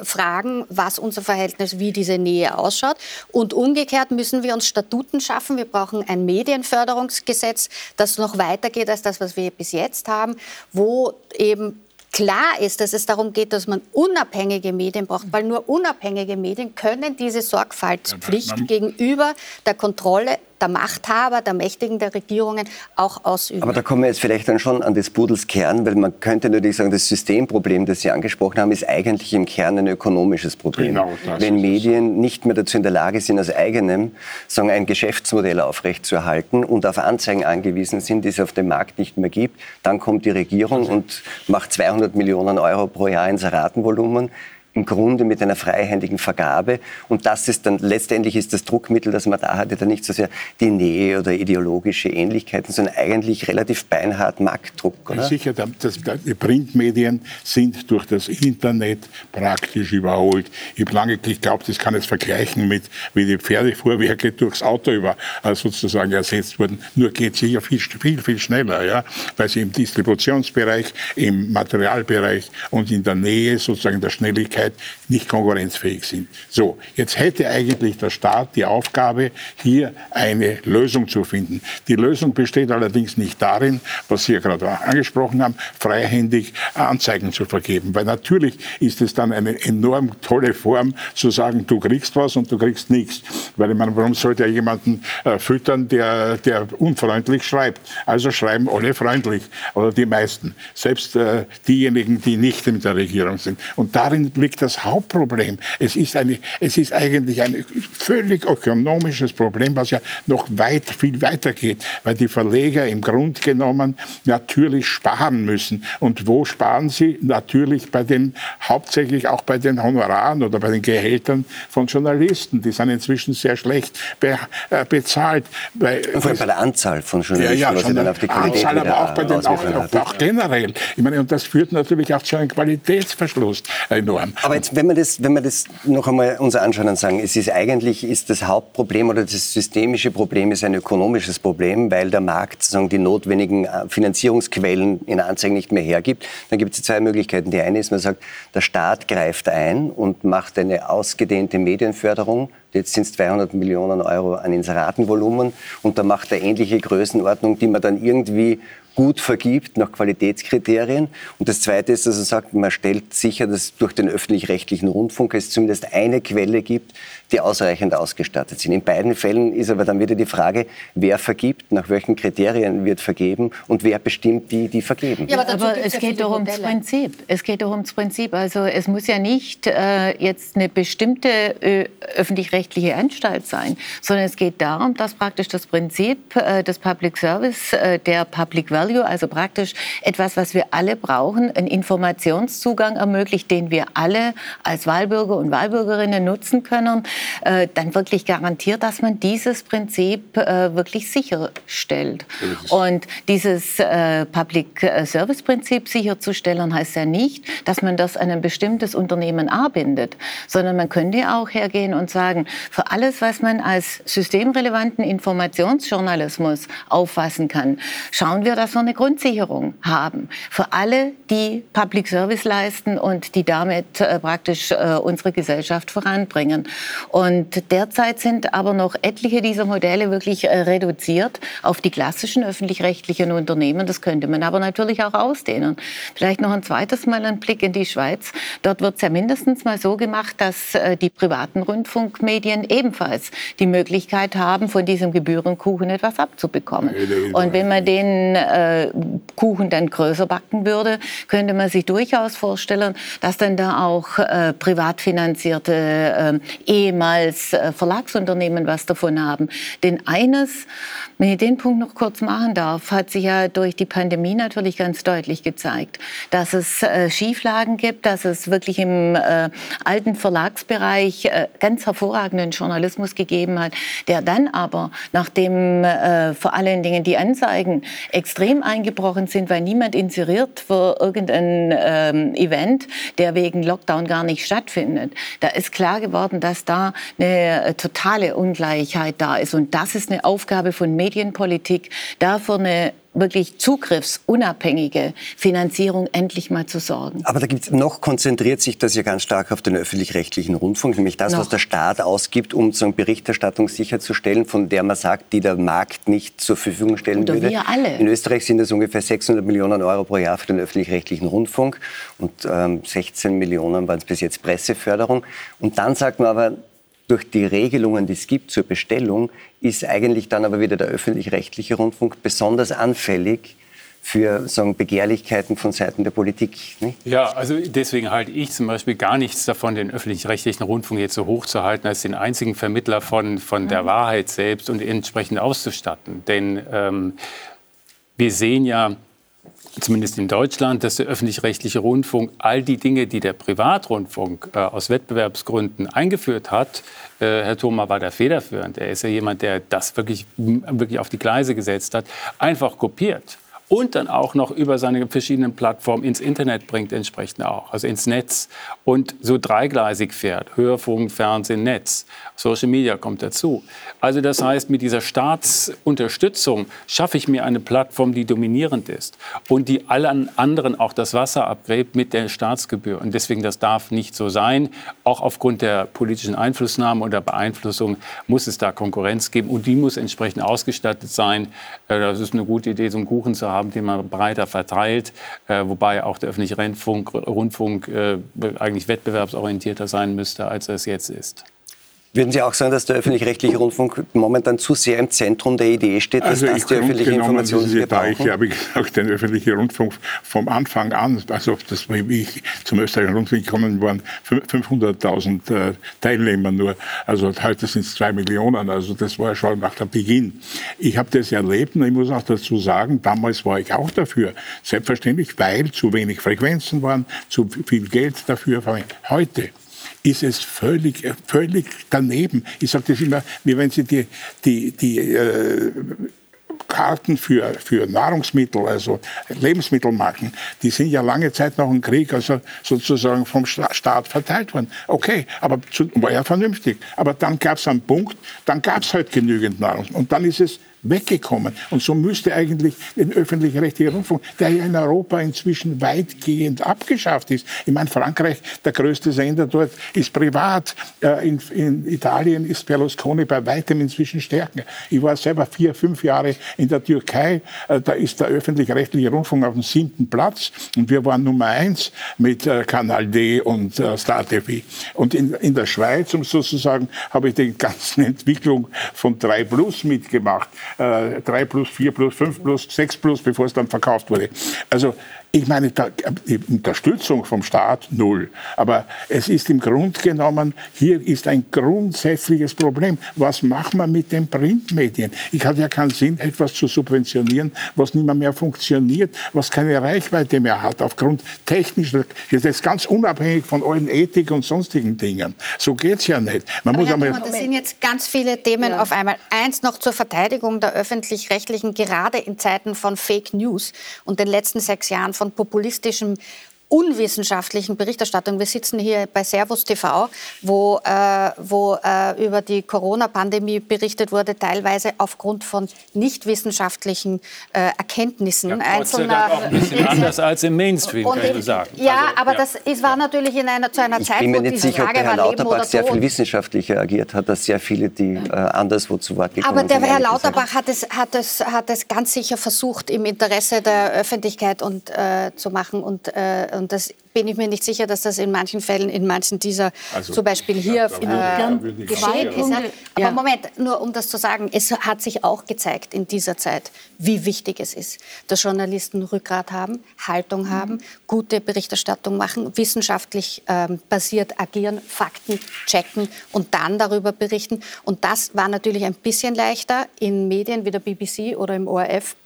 fragen, was unser Verhältnis, wie diese Nähe ausschaut. Und umgekehrt müssen wir uns Statuten schaffen. Wir brauchen ein Medienförderungsgesetz, das noch weitergeht als das, was wir bis jetzt haben, wo eben klar ist, dass es darum geht, dass man unabhängige Medien braucht, weil nur unabhängige Medien können diese Sorgfaltspflicht gegenüber der Kontrolle der Machthaber, der Mächtigen, der Regierungen auch ausüben. Aber da kommen wir jetzt vielleicht dann schon an des Pudels Kern, weil man könnte natürlich sagen, das Systemproblem, das Sie angesprochen haben, ist eigentlich im Kern ein ökonomisches Problem. Genau, Wenn Medien nicht mehr dazu in der Lage sind, aus eigenem sagen, ein Geschäftsmodell aufrechtzuerhalten und auf Anzeigen angewiesen sind, die es auf dem Markt nicht mehr gibt, dann kommt die Regierung und macht 200 Millionen Euro pro Jahr Inseratenvolumen im Grunde mit einer freihändigen Vergabe. Und das ist dann letztendlich ist das Druckmittel, das man da hatte, dann nicht so sehr die Nähe oder ideologische Ähnlichkeiten, sondern eigentlich relativ beinhart Marktdruck. Oder? Sicher, das, die Printmedien sind durch das Internet praktisch überholt. Ich habe lange geglaubt, das kann es vergleichen mit, wie die Pferdefuhrwerke durchs Auto über, äh, sozusagen ersetzt wurden. Nur geht es sicher viel, viel, viel schneller, ja? weil sie im Distributionsbereich, im Materialbereich und in der Nähe sozusagen der Schnelligkeit Zeit nicht konkurrenzfähig sind. So, jetzt hätte eigentlich der Staat die Aufgabe, hier eine Lösung zu finden. Die Lösung besteht allerdings nicht darin, was Sie ja gerade angesprochen haben, freihändig Anzeigen zu vergeben. Weil natürlich ist es dann eine enorm tolle Form zu sagen, du kriegst was und du kriegst nichts. Weil ich meine, warum sollte er jemanden äh, füttern, der, der unfreundlich schreibt? Also schreiben alle freundlich oder die meisten. Selbst äh, diejenigen, die nicht in der Regierung sind. Und darin liegt das Hauptproblem. Es ist, eine, es ist eigentlich ein völlig ökonomisches Problem, was ja noch weit, viel weiter geht, weil die Verleger im Grunde genommen natürlich sparen müssen. Und wo sparen sie? Natürlich bei den, hauptsächlich auch bei den Honoraren oder bei den Gehältern von Journalisten. Die sind inzwischen sehr schlecht be, äh, bezahlt. Bei, Vor allem bei der Anzahl von Journalisten, ja, ja, was sie dann auf die Qualität Anzahl, aber auch bei den, auch, auch, generell. Ich meine, und das führt natürlich auch zu einem Qualitätsverschluss enorm. Aber jetzt, wenn wir das, wenn wir das noch einmal uns anschauen und sagen, es ist eigentlich ist das Hauptproblem oder das systemische Problem ist ein ökonomisches Problem, weil der Markt sozusagen die notwendigen äh, Finanzierungsquellen in Anzeigen nicht mehr hergibt. Dann gibt es zwei Möglichkeiten. Die eine ist, man sagt, der Staat greift ein und macht eine ausgedehnte Medienförderung. Jetzt sind es 200 Millionen Euro an Inseratenvolumen und da macht er ähnliche Größenordnung, die man dann irgendwie gut vergibt nach Qualitätskriterien. Und das Zweite ist, dass er sagt, man stellt sicher, dass durch den öffentlich-rechtlichen Rundfunk es zumindest eine Quelle gibt, die ausreichend ausgestattet sind. In beiden Fällen ist aber dann wieder die Frage, wer vergibt, nach welchen Kriterien wird vergeben und wer bestimmt die, die vergeben. Ja, aber, aber es geht doch ums Prinzip. Es geht doch ums Prinzip. Also es muss ja nicht äh, jetzt eine bestimmte äh, öffentlich-rechtliche Anstalt sein, sondern es geht darum, dass praktisch das Prinzip äh, des Public Service, äh, der Public Value, also praktisch etwas, was wir alle brauchen, einen Informationszugang ermöglicht, den wir alle als Wahlbürger und Wahlbürgerinnen nutzen können dann wirklich garantiert, dass man dieses Prinzip äh, wirklich sicherstellt. Und dieses äh, Public Service Prinzip sicherzustellen heißt ja nicht, dass man das an ein bestimmtes Unternehmen arbindet, sondern man könnte auch hergehen und sagen, für alles, was man als systemrelevanten Informationsjournalismus auffassen kann, schauen wir, dass wir eine Grundsicherung haben für alle, die Public Service leisten und die damit äh, praktisch äh, unsere Gesellschaft voranbringen. Und derzeit sind aber noch etliche dieser Modelle wirklich äh, reduziert auf die klassischen öffentlich-rechtlichen Unternehmen. Das könnte man aber natürlich auch ausdehnen. Vielleicht noch ein zweites Mal ein Blick in die Schweiz. Dort wird es ja mindestens mal so gemacht, dass äh, die privaten Rundfunkmedien ebenfalls die Möglichkeit haben, von diesem Gebührenkuchen etwas abzubekommen. Und wenn man den äh, Kuchen dann größer backen würde, könnte man sich durchaus vorstellen, dass dann da auch äh, privat finanzierte äh, ehemals äh, Verlagsunternehmen was davon haben. Denn eines, wenn ich den Punkt noch kurz machen darf, hat sich ja durch die Pandemie natürlich ganz deutlich gezeigt, dass es äh, Schieflagen gibt, dass es wirklich im äh, alten Verlagsbereich ganz hervorragenden Journalismus gegeben hat, der dann aber, nachdem vor allen Dingen die Anzeigen extrem eingebrochen sind, weil niemand inseriert für irgendein ähm, Event, der wegen Lockdown gar nicht stattfindet, da ist klar geworden, dass da eine äh, totale Ungleichheit da ist. Und das ist eine Aufgabe von Medienpolitik, dafür eine wirklich zugriffsunabhängige Finanzierung endlich mal zu sorgen. Aber da gibt's noch konzentriert sich das ja ganz stark auf den öffentlich-rechtlichen Rundfunk, nämlich das, noch. was der Staat ausgibt, um so eine Berichterstattung sicherzustellen, von der man sagt, die der Markt nicht zur Verfügung stellen Oder würde. Wir alle. In Österreich sind es ungefähr 600 Millionen Euro pro Jahr für den öffentlich-rechtlichen Rundfunk und ähm, 16 Millionen waren es bis jetzt Presseförderung. Und dann sagt man aber, durch die Regelungen, die es gibt zur Bestellung, ist eigentlich dann aber wieder der öffentlich-rechtliche Rundfunk besonders anfällig für sagen, Begehrlichkeiten von Seiten der Politik. Nicht? Ja, also deswegen halte ich zum Beispiel gar nichts davon, den öffentlich-rechtlichen Rundfunk jetzt so hoch zu halten, als den einzigen Vermittler von, von der mhm. Wahrheit selbst und entsprechend auszustatten. Denn ähm, wir sehen ja, zumindest in Deutschland, dass der öffentlich-rechtliche Rundfunk all die Dinge, die der Privatrundfunk äh, aus Wettbewerbsgründen eingeführt hat, äh, Herr Thoma war da federführend. Er ist ja jemand, der das wirklich, wirklich auf die Gleise gesetzt hat, einfach kopiert und dann auch noch über seine verschiedenen Plattformen ins Internet bringt, entsprechend auch, also ins Netz und so dreigleisig fährt. Hörfunk, Fernsehen, Netz. Social Media kommt dazu. Also das heißt, mit dieser Staatsunterstützung schaffe ich mir eine Plattform, die dominierend ist und die allen anderen auch das Wasser abgräbt mit der Staatsgebühr. Und deswegen, das darf nicht so sein. Auch aufgrund der politischen Einflussnahme oder Beeinflussung muss es da Konkurrenz geben und die muss entsprechend ausgestattet sein. Äh, das ist eine gute Idee, so einen Kuchen zu haben, den man breiter verteilt, äh, wobei auch der öffentliche Rundfunk, Rundfunk äh, eigentlich wettbewerbsorientierter sein müsste, als er es jetzt ist. Würden Sie auch sagen, dass der öffentlich-rechtliche Rundfunk momentan zu sehr im Zentrum der Idee steht, dass also das die öffentliche Information ist? Da ich habe gesagt, den öffentlichen Rundfunk vom Anfang an, also das, wie ich zum österreichischen Rundfunk gekommen waren 500.000 äh, Teilnehmer nur. Also heute sind es zwei Millionen. Also das war schon nach dem Beginn. Ich habe das erlebt und ich muss auch dazu sagen, damals war ich auch dafür. Selbstverständlich, weil zu wenig Frequenzen waren, zu viel Geld dafür. Heute ist es völlig, völlig daneben. Ich sage das immer, wie wenn Sie die, die, die äh, Karten für, für Nahrungsmittel, also Lebensmittelmarken, die sind ja lange Zeit nach dem Krieg also sozusagen vom Staat verteilt worden. Okay, aber zu, war ja vernünftig. Aber dann gab es einen Punkt, dann gab es halt genügend Nahrungsmittel. Und dann ist es weggekommen. Und so müsste eigentlich den öffentlich-rechtlichen Rundfunk, der ja in Europa inzwischen weitgehend abgeschafft ist. Ich meine, Frankreich, der größte Sender dort, ist privat. Äh, in, in Italien ist Berlusconi bei weitem inzwischen stärker. Ich war selber vier, fünf Jahre in der Türkei. Äh, da ist der öffentlich-rechtliche Rundfunk auf dem siebten Platz. Und wir waren Nummer eins mit äh, Kanal D und Star TV. Und in, in der Schweiz, um sozusagen, habe ich die ganze Entwicklung von 3 Plus mitgemacht äh, 3 plus, 4 plus, 5 plus, 6 plus, bevor es dann verkauft wurde. Also ich meine, die Unterstützung vom Staat null. Aber es ist im Grunde genommen, hier ist ein grundsätzliches Problem. Was machen wir mit den Printmedien? Ich hatte ja keinen Sinn, etwas zu subventionieren, was nicht mehr, mehr funktioniert, was keine Reichweite mehr hat, aufgrund technischer, das ist ganz unabhängig von allen Ethik und sonstigen Dingen. So geht es ja nicht. Man muss einmal das sind jetzt ganz viele Themen ja. auf einmal. Eins noch zur Verteidigung der Öffentlich-Rechtlichen, gerade in Zeiten von Fake News und den letzten sechs Jahren von populistischem unwissenschaftlichen Berichterstattung. Wir sitzen hier bei Servus TV, wo, äh, wo äh, über die Corona-Pandemie berichtet wurde, teilweise aufgrund von nicht wissenschaftlichen äh, Erkenntnissen ja, einzelner. Auch ein bisschen anders als im Mainstream, kann ich sagen. Ja, also, aber ja. das ist, war natürlich in einer, zu einer ich Zeit, bin mir nicht sicher, ob der Herr Lauterbach sehr viel wissenschaftlicher agiert hat, als sehr viele, die äh, anderswo zu Wort gekommen aber sind. Aber der Herr Lauterbach hat es, hat, es, hat es ganz sicher versucht, im Interesse der Öffentlichkeit und, äh, zu machen und äh, und das bin ich mir nicht sicher, dass das in manchen Fällen, in manchen dieser, also, zum Beispiel hier, äh, geschehen ist. Ja. Aber ja. Moment, nur um das zu sagen, es hat sich auch gezeigt in dieser Zeit, wie wichtig es ist, dass Journalisten Rückgrat haben, Haltung mhm. haben, gute Berichterstattung machen, wissenschaftlich ähm, basiert agieren, Fakten checken und dann darüber berichten. Und das war natürlich ein bisschen leichter in Medien wie der BBC oder im ORF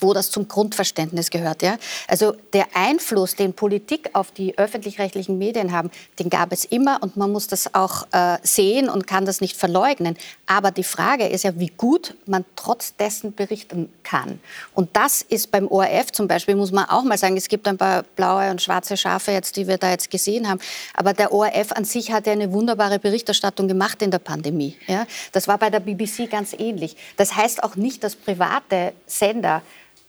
wo das zum Grundverständnis gehört. Ja? Also der Einfluss, den Politik auf die öffentlich-rechtlichen Medien haben, den gab es immer und man muss das auch äh, sehen und kann das nicht verleugnen. Aber die Frage ist ja, wie gut man trotz dessen berichten kann. Und das ist beim ORF zum Beispiel, muss man auch mal sagen, es gibt ein paar blaue und schwarze Schafe jetzt, die wir da jetzt gesehen haben. Aber der ORF an sich hat ja eine wunderbare Berichterstattung gemacht in der Pandemie. Ja? Das war bei der BBC ganz ähnlich. Das heißt auch nicht, dass private Sender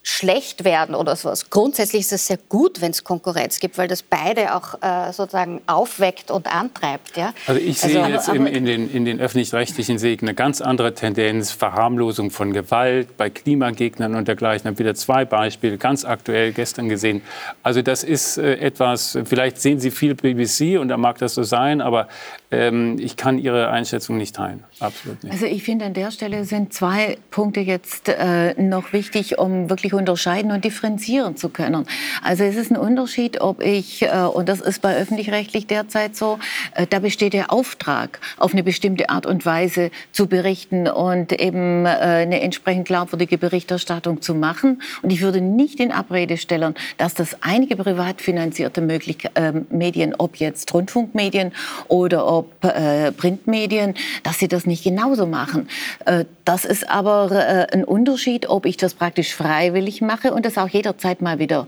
schlecht werden oder sowas. Grundsätzlich ist es sehr gut, wenn es Konkurrenz gibt, weil das beide auch äh, sozusagen aufweckt und antreibt. Ja? Also ich sehe also, jetzt im, in den, in den öffentlich-rechtlichen Segen eine ganz andere Tendenz, Verharmlosung von Gewalt bei Klimagegnern und dergleichen. Ich habe wieder zwei Beispiele, ganz aktuell gestern gesehen. Also das ist äh, etwas, vielleicht sehen Sie viel BBC und da mag das so sein, aber ähm, ich kann Ihre Einschätzung nicht teilen. Absolut nicht. Also ich finde, an der Stelle sind zwei Punkte jetzt äh, noch wichtig, um wirklich unterscheiden und differenzieren zu können. Also es ist ein Unterschied, ob ich, äh, und das ist bei öffentlich-rechtlich derzeit so, äh, da besteht der Auftrag, auf eine bestimmte Art und Weise zu berichten und eben äh, eine entsprechend glaubwürdige Berichterstattung zu machen. Und ich würde nicht in Abrede stellen, dass das einige privat finanzierte Möglich äh, Medien, ob jetzt Rundfunkmedien oder ob äh, Printmedien, dass sie das nicht genauso machen. Äh, das ist aber äh, ein Unterschied, ob ich das praktisch freiwillig mache und das auch jederzeit mal wieder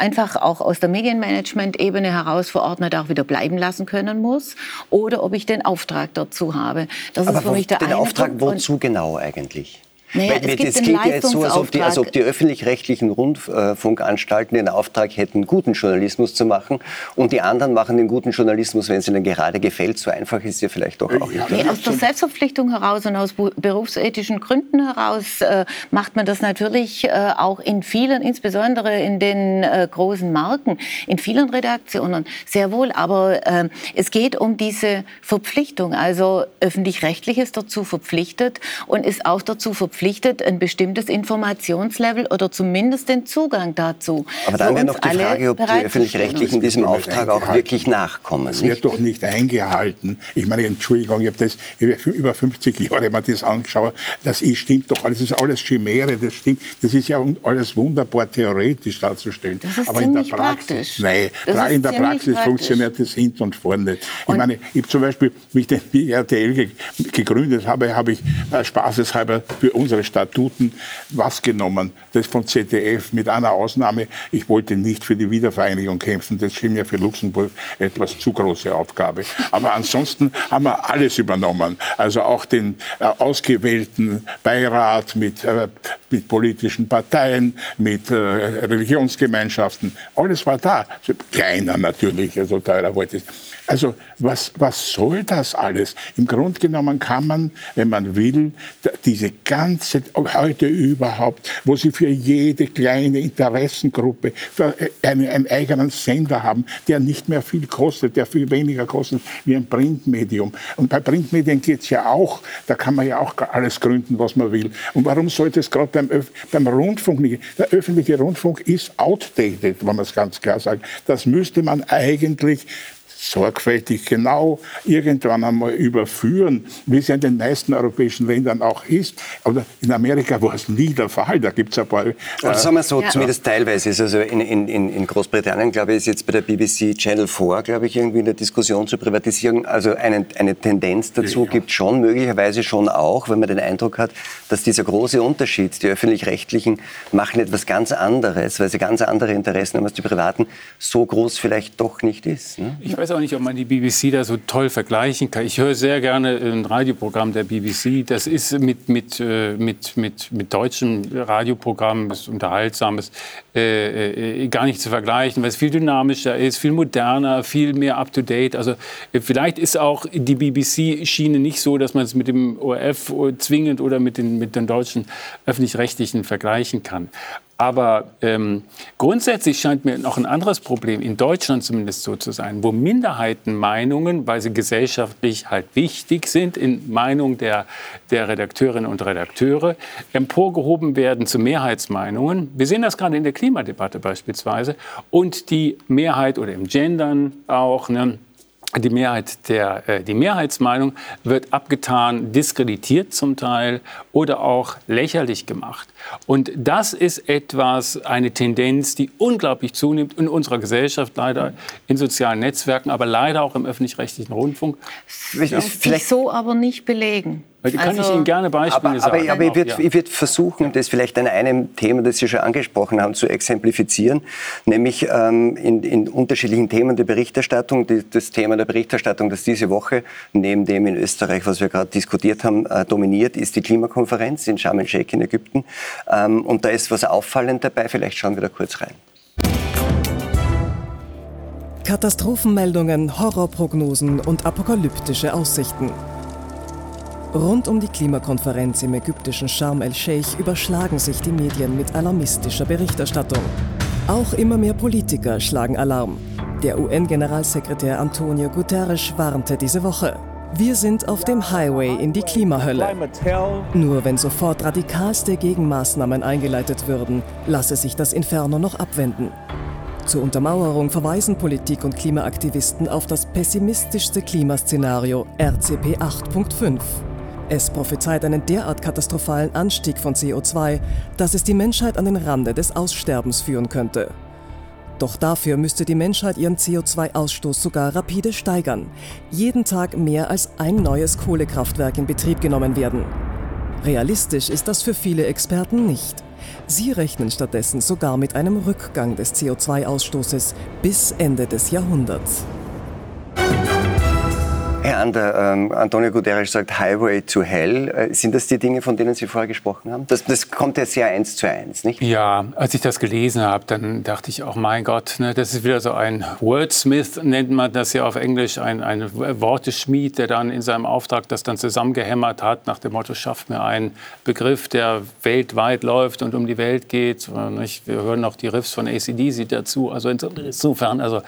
einfach auch aus der Medienmanagement-Ebene heraus verordnet auch wieder bleiben lassen können muss oder ob ich den Auftrag dazu habe. Das Aber ist für mich der den Auftrag Punkt. wozu genau eigentlich? Naja, Weil, es, gibt es klingt ja jetzt so, als ob die, als ob die öffentlich-rechtlichen Rundfunkanstalten den Auftrag hätten, guten Journalismus zu machen und die anderen machen den guten Journalismus, wenn es ihnen gerade gefällt. So einfach ist es ja vielleicht doch auch nicht. Nee, aus der Selbstverpflichtung heraus und aus berufsethischen Gründen heraus äh, macht man das natürlich äh, auch in vielen, insbesondere in den äh, großen Marken, in vielen Redaktionen sehr wohl. Aber äh, es geht um diese Verpflichtung. Also öffentlich-rechtlich ist dazu verpflichtet und ist auch dazu verpflichtet, verpflichtet, ein bestimmtes Informationslevel oder zumindest den Zugang dazu. Aber dann wäre noch die Frage, ob die Öffentlich-Rechtlichen diesem Auftrag auch wirklich nachkommen. Es wird doch nicht eingehalten. Ich meine, Entschuldigung, ich habe das über 50 Jahre mal das angeschaut. Das ist, stimmt doch alles. Das ist alles Chimäre, das stimmt. Das ist ja alles wunderbar theoretisch darzustellen. Das ist Aber in der Praxis, praktisch. nein, das in der Praxis praktisch. funktioniert das hinten und vorne nicht. Ich meine, ich habe zum Beispiel, wie ich den RTL gegründet habe, habe ich äh, spaßeshalber für uns unsere Statuten was genommen. Das von ZDF mit einer Ausnahme. Ich wollte nicht für die Wiedervereinigung kämpfen. Das schien mir für Luxemburg etwas zu große Aufgabe. Aber ansonsten haben wir alles übernommen. Also auch den äh, ausgewählten Beirat mit, äh, mit politischen Parteien, mit äh, Religionsgemeinschaften. Alles war da. Kleiner natürlich, also teurer wollte ich. Also was, was soll das alles? Im Grunde genommen kann man, wenn man will, diese ganze, heute überhaupt, wo sie für jede kleine Interessengruppe einen, einen eigenen Sender haben, der nicht mehr viel kostet, der viel weniger kostet wie ein Printmedium. Und bei Printmedien geht es ja auch, da kann man ja auch alles gründen, was man will. Und warum sollte es gerade beim, beim Rundfunk nicht? Der öffentliche Rundfunk ist outdated, wenn man es ganz klar sagt. Das müsste man eigentlich sorgfältig genau irgendwann einmal überführen, wie es ja in den meisten europäischen Ländern auch ist. Aber in Amerika war es nie der Fall. Da gibt es ein paar. Äh, Oder sagen wir so, ja. zumindest teilweise ist. Also in, in, in Großbritannien, glaube ich, ist jetzt bei der BBC Channel 4, glaube ich, irgendwie in der Diskussion zur Privatisierung, also eine, eine Tendenz dazu ja. gibt schon, möglicherweise schon auch, wenn man den Eindruck hat, dass dieser große Unterschied, die öffentlich-rechtlichen machen etwas ganz anderes, weil sie ganz andere Interessen haben als die privaten, so groß vielleicht doch nicht ist. Ne? Ich weiß auch nicht, ob man die BBC da so toll vergleichen kann. Ich höre sehr gerne ein Radioprogramm der BBC. Das ist mit, mit, äh, mit, mit, mit deutschen Radioprogrammen, das unterhaltsames, äh, äh, gar nicht zu vergleichen, weil es viel dynamischer ist, viel moderner, viel mehr up-to-date. Also äh, vielleicht ist auch die BBC-Schiene nicht so, dass man es mit dem ORF zwingend oder mit den, mit den deutschen öffentlich-rechtlichen vergleichen kann. Aber ähm, grundsätzlich scheint mir noch ein anderes Problem, in Deutschland zumindest so zu sein, wo Minderheitenmeinungen, weil sie gesellschaftlich halt wichtig sind, in Meinung der, der Redakteurinnen und Redakteure, emporgehoben werden zu Mehrheitsmeinungen. Wir sehen das gerade in der Klimadebatte beispielsweise. Und die Mehrheit oder im Gendern auch, ne, die, Mehrheit der, äh, die Mehrheitsmeinung wird abgetan, diskreditiert zum Teil oder auch lächerlich gemacht. Und das ist etwas, eine Tendenz, die unglaublich zunimmt in unserer Gesellschaft, leider in sozialen Netzwerken, aber leider auch im öffentlich-rechtlichen Rundfunk. Das lässt sich so aber nicht belegen. Weil kann also, ich Ihnen gerne Beispiele aber, sagen. Aber, aber ich würde ja. würd versuchen, das vielleicht an einem Thema, das Sie schon angesprochen haben, zu exemplifizieren, nämlich ähm, in, in, unterschiedlichen Themen der Berichterstattung. Die, das Thema der Berichterstattung, das diese Woche neben dem in Österreich, was wir gerade diskutiert haben, äh, dominiert, ist die Klimakonferenz in Sharm el-Sheikh in Ägypten. Ähm, und da ist was auffallend dabei. Vielleicht schauen wir da kurz rein. Katastrophenmeldungen, Horrorprognosen und apokalyptische Aussichten. Rund um die Klimakonferenz im ägyptischen Sharm el-Sheikh überschlagen sich die Medien mit alarmistischer Berichterstattung. Auch immer mehr Politiker schlagen Alarm. Der UN-Generalsekretär Antonio Guterres warnte diese Woche. Wir sind auf dem Highway in die Klimahölle. Nur wenn sofort radikalste Gegenmaßnahmen eingeleitet würden, lasse sich das Inferno noch abwenden. Zur Untermauerung verweisen Politik- und Klimaaktivisten auf das pessimistischste Klimaszenario RCP 8.5. Es prophezeit einen derart katastrophalen Anstieg von CO2, dass es die Menschheit an den Rande des Aussterbens führen könnte. Doch dafür müsste die Menschheit ihren CO2-Ausstoß sogar rapide steigern. Jeden Tag mehr als ein neues Kohlekraftwerk in Betrieb genommen werden. Realistisch ist das für viele Experten nicht. Sie rechnen stattdessen sogar mit einem Rückgang des CO2-Ausstoßes bis Ende des Jahrhunderts. Herr Ander, ähm, Antonio Guterres sagt Highway to Hell. Äh, sind das die Dinge, von denen Sie vorher gesprochen haben? Das, das kommt ja sehr eins zu eins, nicht? Ja, als ich das gelesen habe, dann dachte ich auch, mein Gott, ne, das ist wieder so ein Wordsmith, nennt man das ja auf Englisch, ein, ein Worteschmied, der dann in seinem Auftrag das dann zusammengehämmert hat, nach dem Motto, schafft mir einen Begriff, der weltweit läuft und um die Welt geht. Nicht? Wir hören noch die Riffs von ACDC dazu. Also insofern, also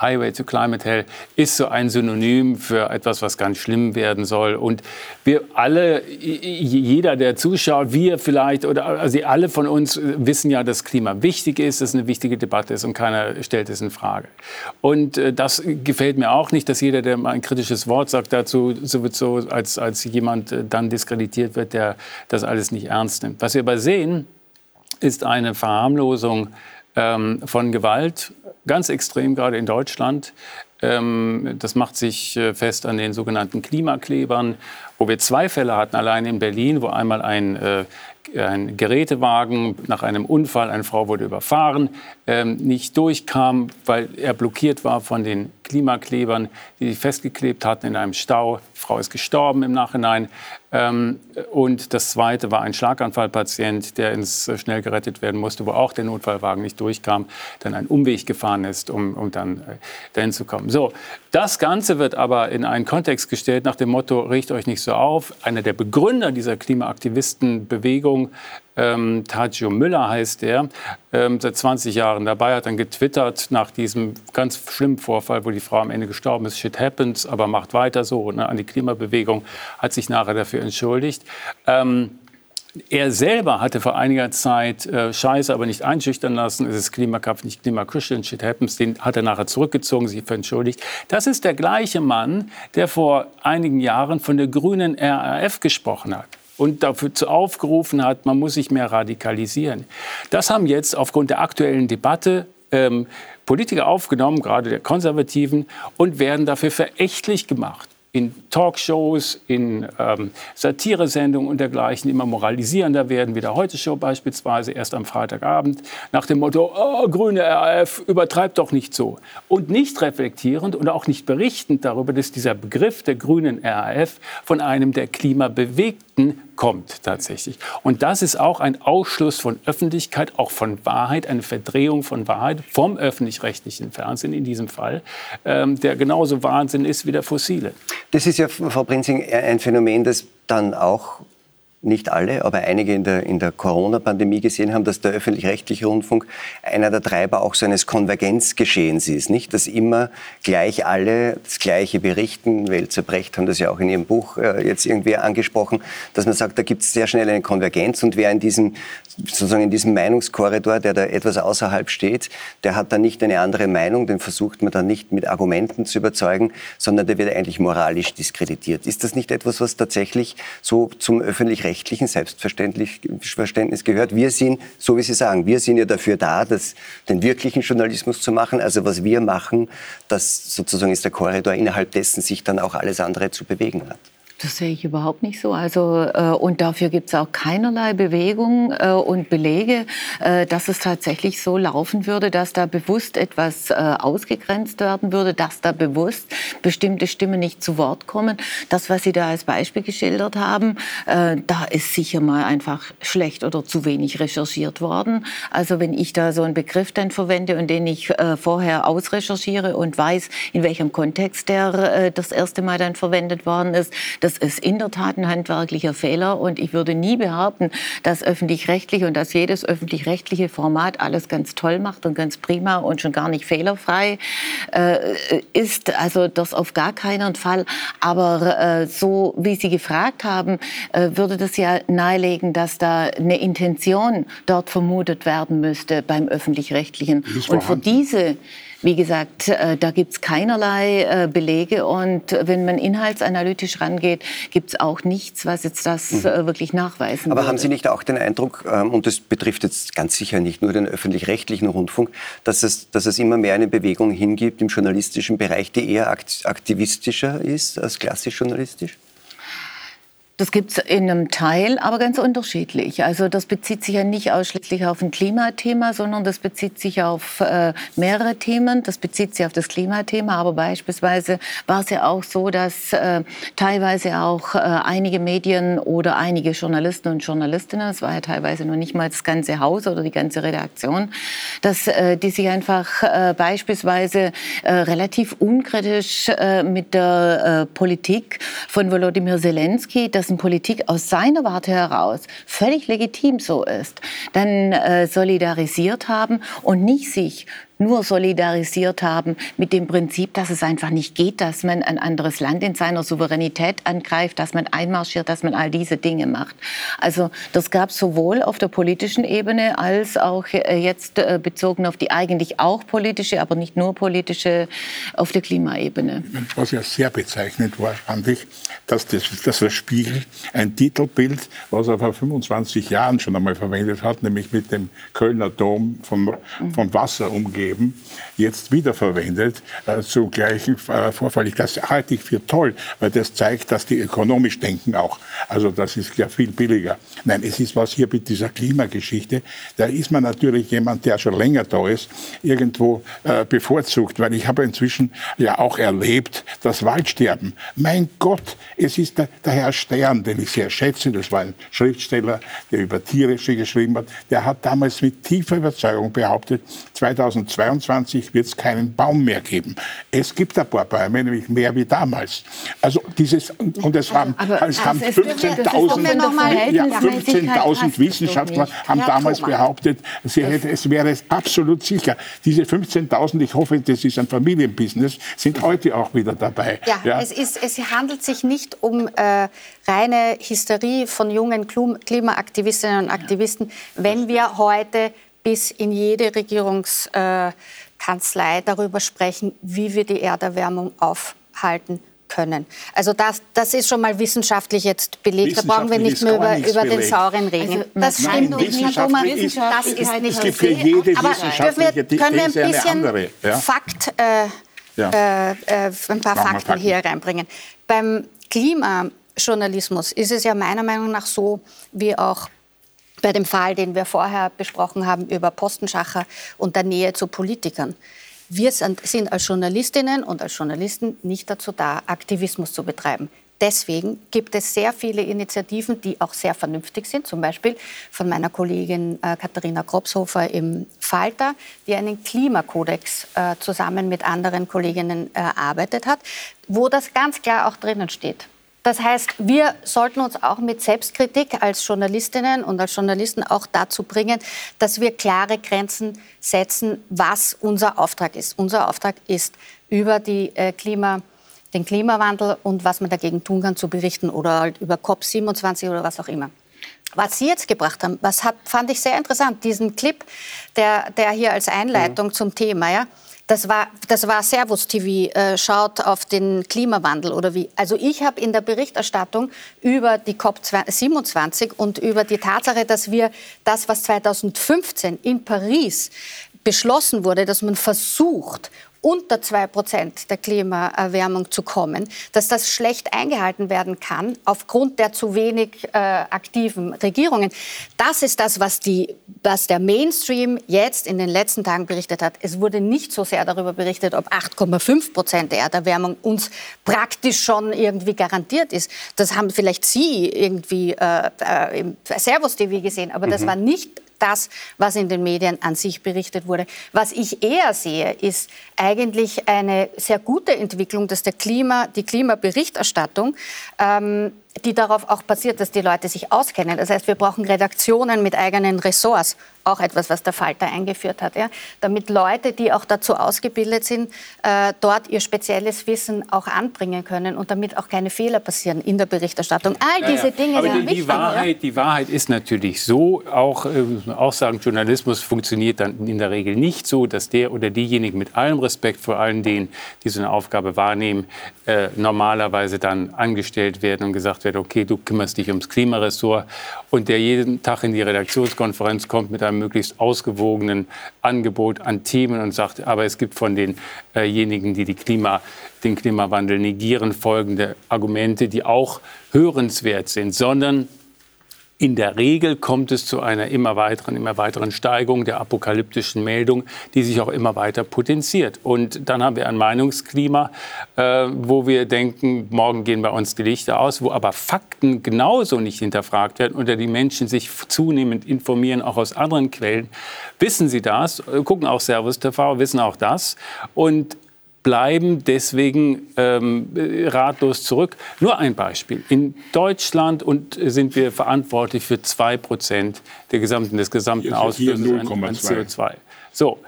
Highway to Climate Hell ist so ein Synonym für etwas, was ganz schlimm werden soll. Und wir alle, jeder, der zuschaut, wir vielleicht oder also alle von uns wissen ja, dass Klima wichtig ist, dass es eine wichtige Debatte ist und keiner stellt es in Frage. Und äh, das gefällt mir auch nicht, dass jeder, der mal ein kritisches Wort sagt dazu, so wird so als, als jemand äh, dann diskreditiert wird, der das alles nicht ernst nimmt. Was wir aber sehen, ist eine Verharmlosung ähm, von Gewalt, ganz extrem gerade in Deutschland. Ähm, das macht sich äh, fest an den sogenannten Klimaklebern, wo wir zwei Fälle hatten, allein in Berlin, wo einmal ein, äh, ein Gerätewagen nach einem Unfall, eine Frau wurde überfahren, ähm, nicht durchkam, weil er blockiert war von den Klimaklebern, die sich festgeklebt hatten in einem Stau. Die Frau ist gestorben im Nachhinein. Ähm, und das zweite war ein Schlaganfallpatient, der ins äh, schnell gerettet werden musste, wo auch der Notfallwagen nicht durchkam, dann einen Umweg gefahren ist, um, um dann äh, dahin zu kommen. So, das Ganze wird aber in einen Kontext gestellt nach dem Motto, riecht euch nicht so auf. Einer der Begründer dieser Klimaaktivistenbewegung ähm, Tagio Müller heißt der, ähm, seit 20 Jahren dabei, hat dann getwittert nach diesem ganz schlimmen Vorfall, wo die Frau am Ende gestorben ist, shit happens, aber macht weiter so ne, an die Klimabewegung, hat sich nachher dafür entschuldigt. Ähm, Er selber hatte vor einiger Zeit äh, Scheiße, aber nicht einschüchtern lassen. Es ist Klimakampf, nicht Klimaküche, shit happens. Den hat er nachher zurückgezogen, sich entschuldigt. Das ist der gleiche Mann, der vor einigen Jahren von der grünen RAF gesprochen hat und dafür aufgerufen hat, man muss sich mehr radikalisieren. Das haben jetzt aufgrund der aktuellen Debatte ähm, Politiker aufgenommen, gerade der Konservativen, und werden dafür verächtlich gemacht in Talkshows, in ähm, Satiresendungen und dergleichen immer moralisierender werden, wie der Heute-Show beispielsweise erst am Freitagabend, nach dem Motto, oh, grüne RAF, übertreibt doch nicht so. Und nicht reflektierend und auch nicht berichtend darüber, dass dieser Begriff der grünen RAF von einem der Klimabewegten kommt tatsächlich. Und das ist auch ein Ausschluss von Öffentlichkeit, auch von Wahrheit, eine Verdrehung von Wahrheit vom öffentlich-rechtlichen Fernsehen in diesem Fall, ähm, der genauso Wahnsinn ist wie der fossile. Das ist ja, Frau Prinzing, ein Phänomen, das dann auch nicht alle, aber einige in der, in der Corona-Pandemie gesehen haben, dass der öffentlich-rechtliche Rundfunk einer der Treiber auch so eines Konvergenzgeschehens ist. Nicht, dass immer gleich alle das Gleiche berichten. Welzer Brecht haben das ja auch in ihrem Buch äh, jetzt irgendwie angesprochen, dass man sagt, da gibt es sehr schnell eine Konvergenz und wer in diesem, sozusagen in diesem Meinungskorridor, der da etwas außerhalb steht, der hat dann nicht eine andere Meinung, den versucht man dann nicht mit Argumenten zu überzeugen, sondern der wird eigentlich moralisch diskreditiert. Ist das nicht etwas, was tatsächlich so zum öffentlich rechtlichen Selbstverständnis gehört. Wir sind, so wie Sie sagen, wir sind ja dafür da, das, den wirklichen Journalismus zu machen. Also was wir machen, das sozusagen ist der Korridor, innerhalb dessen sich dann auch alles andere zu bewegen hat. Das sehe ich überhaupt nicht so. Also äh, und dafür gibt es auch keinerlei Bewegung äh, und Belege, äh, dass es tatsächlich so laufen würde, dass da bewusst etwas äh, ausgegrenzt werden würde, dass da bewusst bestimmte Stimmen nicht zu Wort kommen. Das, was Sie da als Beispiel geschildert haben, äh, da ist sicher mal einfach schlecht oder zu wenig recherchiert worden. Also wenn ich da so einen Begriff dann verwende und den ich äh, vorher ausrecherchiere und weiß, in welchem Kontext der das erste Mal dann verwendet worden ist, das ist in der Tat ein handwerklicher Fehler und ich würde nie behaupten, dass öffentlich-rechtlich und dass jedes öffentlich-rechtliche Format alles ganz toll macht und ganz prima und schon gar nicht fehlerfrei äh, ist. Also das auf gar keinen Fall. Aber äh, so wie Sie gefragt haben, äh, würde das ja nahelegen, dass da eine Intention dort vermutet werden müsste beim öffentlich-rechtlichen. Und für diese wie gesagt, äh, da gibt es keinerlei äh, Belege und wenn man inhaltsanalytisch rangeht, gibt es auch nichts, was jetzt das mhm. Äh, wirklich nachweisen Aber würde. haben Sie nicht auch den Eindruck, ähm, und das betrifft jetzt ganz sicher nicht nur den öffentlich-rechtlichen Rundfunk, dass es, dass es immer mehr eine Bewegung hingibt im journalistischen Bereich, die eher aktivistischer ist als klassisch journalistisch? Das gibt es in einem Teil, aber ganz unterschiedlich. Also das bezieht sich ja nicht ausschließlich auf ein Klimathema, sondern das bezieht sich auf äh, mehrere Themen. Das bezieht sich auf das Klimathema, aber beispielsweise war es ja auch so, dass äh, teilweise auch äh, einige Medien oder einige Journalisten und Journalistinnen, es war ja teilweise noch nicht mal das ganze Haus oder die ganze Redaktion, dass äh, die sich einfach äh, beispielsweise äh, relativ unkritisch mit der Politik von Volodymyr Zelensky, das dessen Politik aus seiner Warte heraus völlig legitim so ist, dann äh, solidarisiert haben und nicht sich nur solidarisiert haben mit dem Prinzip, dass es einfach nicht geht, dass man ein anderes Land in seiner Souveränität angreift, dass man einmarschiert, dass man all diese Dinge macht. Also das gab es sowohl auf der politischen Ebene als auch äh, jetzt äh, bezogen auf die eigentlich auch politische, aber nicht nur politische, auf der Klimaebene. Was ja sehr bezeichnend war, fand ich, dass das, das Spiegel ein Titelbild, was er vor 25 Jahren schon einmal verwendet hat, nämlich mit dem Kölner Dom von, von Wasser umgeben gegeben, jetzt wiederverwendet äh, zum gleichen äh, Vorfall. Ich, das halte ich für toll, weil das zeigt, dass die ökonomisch denken auch. Also das ist ja viel billiger. Nein, es ist was hier mit dieser Klimageschichte. Da ist man natürlich jemand, der schon länger da ist, irgendwo äh, bevorzugt, weil ich habe inzwischen ja auch erlebt, das Waldsterben. Mein Gott, es ist der, der Herr Stern, den ich sehr schätze, das war ein Schriftsteller, der über Tiere geschrieben hat, der hat damals mit tiefer Überzeugung behauptet, 2002 2022 wird es keinen Baum mehr geben. Es gibt ein paar Bäume, nämlich mehr wie damals. Also dieses, und es haben, Aber es haben also es 15.000 ja, 15.000 Wissenschaftler haben damals behauptet, sie hätte, es wäre absolut sicher. Diese 15.000, ich hoffe, das ist ein Familienbusiness, sind heute auch wieder dabei. Ja, Es, ist, es handelt sich nicht um äh, reine Hysterie von jungen Klimaaktivistinnen und Aktivisten, wenn wir heute bis in jede Regierungskanzlei Kanzlei darüber sprechen, wie wir die Erderwärmung aufhalten können. Also das, das ist schon mal wissenschaftlich jetzt belegt. Da brauchen wir nicht ist mehr über, über den sauren Regen. Also, das nein, stimmt nicht, Herr Thomas. ist- Das ist nicht Es gibt für jede Aber dürfen wissenschaftliche wir, können wir ein bisschen andere, ja? Fakt, äh, Ja. äh, äh, ein paar Fakten, Fakten. hier reinbringen. Beim Klimajournalismus ist es ja meiner Meinung nach so, wie auch bei dem Fall, den wir vorher besprochen haben über Postenschacher und der Nähe zu Politikern. Wir sind, als Journalistinnen und als Journalisten nicht dazu da, Aktivismus zu betreiben. Deswegen gibt es sehr viele Initiativen, die auch sehr vernünftig sind, zum Beispiel von meiner Kollegin äh, Katharina Kropshofer im Falter, die einen Klimakodex äh, zusammen mit anderen Kolleginnen erarbeitet hat, wo das ganz klar auch drinnen steht. Das heißt, wir sollten uns auch mit Selbstkritik als Journalistinnen und als Journalisten auch dazu bringen, dass wir klare Grenzen setzen, was unser Auftrag ist. Unser Auftrag ist, über die, äh, Klima, den Klimawandel und was man dagegen tun kann, zu berichten oder halt über COP27 oder was auch immer. Was Sie jetzt gebracht haben, was hat, fand ich sehr interessant, diesen Clip, der, der hier als Einleitung zum Thema, ja, das war, das war Servus TV, äh, schaut auf den Klimawandel oder wie. Also ich habe in der Berichterstattung über die COP27 und über die Tatsache, dass wir das, was 2015 in Paris beschlossen wurde, dass man versucht, unter 2 Prozent der Klimaerwärmung zu kommen, dass das schlecht eingehalten werden kann aufgrund der zu wenig äh, aktiven Regierungen. Das ist das, was, die, was der Mainstream jetzt in den letzten Tagen berichtet hat. Es wurde nicht so sehr darüber berichtet, ob 8,5 Prozent der Erderwärmung uns praktisch schon irgendwie garantiert ist. Das haben vielleicht Sie irgendwie äh, äh, im Servus TV gesehen, aber das war nicht das, was in den Medien an sich berichtet wurde. Was ich eher sehe, ist eigentlich eine sehr gute Entwicklung, dass der Klima, die Klimaberichterstattung, ähm, die darauf auch basiert, dass die Leute sich auskennen. Das heißt, wir brauchen Redaktionen mit eigenen Ressorts, auch etwas, was der Falter eingeführt hat, ja? damit Leute, die auch dazu ausgebildet sind, äh, dort ihr spezielles Wissen auch anbringen können und damit auch keine Fehler passieren in der Berichterstattung. All diese Dinge Aber sind die, die, wichtig. ja? Wahrheit, die Wahrheit ist natürlich so, auch, äh, auch sagen, Journalismus funktioniert dann in der Regel nicht so, dass der oder diejenigen mit allem Respekt vor allen denen, die so eine Aufgabe wahrnehmen, äh, normalerweise dann angestellt werden und gesagt wird, okay, du kümmerst dich ums Klimaressort und der jeden Tag in die Redaktionskonferenz kommt mit einem möglichst ausgewogenen Angebot an Themen und sagt, aber es gibt von denjenigen, die, die Klima, den Klimawandel negieren, folgende Argumente, die auch hörenswert sind, sondern in der Regel kommt es zu einer immer weiteren, immer weiteren Steigerung der apokalyptischen Meldung, die sich auch immer weiter potenziert. Und dann haben wir ein Meinungsklima, äh, wo wir denken, morgen gehen bei uns die Lichter aus, wo aber Fakten genauso nicht hinterfragt werden und die Menschen sich zunehmend informieren, auch aus anderen Quellen. Wissen sie das, äh, gucken auch Servus TV, wissen auch das. Und bleiben deswegen ähm, ratlos zurück. Nur ein Beispiel. In Deutschland und äh, sind wir verantwortlich für zwei Prozent der gesamten, des gesamten Ausstößes an, 0,2. an CO2. So,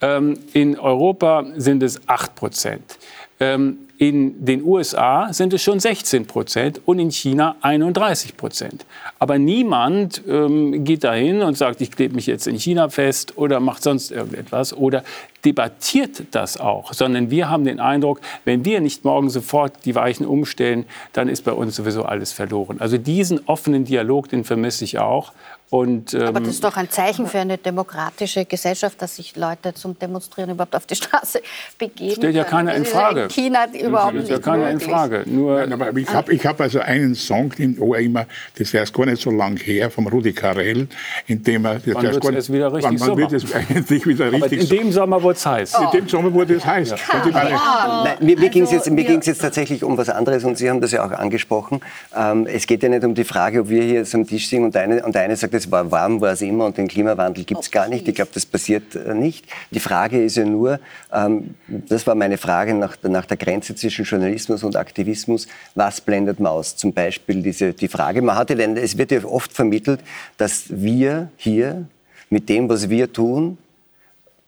ähm, in Europa sind es 8 Prozent. Ähm, in den USA sind es schon 16 Prozent und in China 31 Prozent. Aber niemand ähm, geht dahin und sagt, ich klebe mich jetzt in China fest oder macht sonst irgendetwas oder debattiert das auch, sondern wir haben den Eindruck, wenn wir nicht morgen sofort die Weichen umstellen, dann ist bei uns sowieso alles verloren. Also diesen offenen Dialog, den vermisse ich auch. Und, ähm, Aber das ist doch ein Zeichen für eine demokratische Gesellschaft, dass sich Leute zum Demonstrieren überhaupt auf die Straße begeben. Stellt ja keiner in ja Frage. In China überhaupt das nicht ist ja keiner in. Frage. Nur Nein, aber ich habe ich hab also einen Song, den Ohr immer, das ist erst gar nicht so lang her, vom Rudi Carell, in dem er... Das Wann nicht- erst wieder richtig wann, wann wird es eigentlich wieder Aber richtig in dem Sommer, wo wurde es heiß. In dem Sommer wurde es heiß. Und ich meine, Nein, mir mir ging es Also jetzt, mir ging's jetzt tatsächlich um was anderes und Sie haben das ja auch angesprochen. Ähm, es geht ja nicht um die Frage, ob wir hier jetzt am Tisch sind und eine, und der eine sagt, es war warm, war es immer und den Klimawandel gibt es gar nicht. Ich glaube, das passiert äh, nicht. Die Frage ist ja nur, ähm, das war meine Frage nach, der- nach der Grenze zwischen Journalismus und Aktivismus, was blendet man aus? Zum Beispiel diese, die Frage, man hatte denn, es wird ja oft vermittelt, dass wir hier mit dem, was wir tun,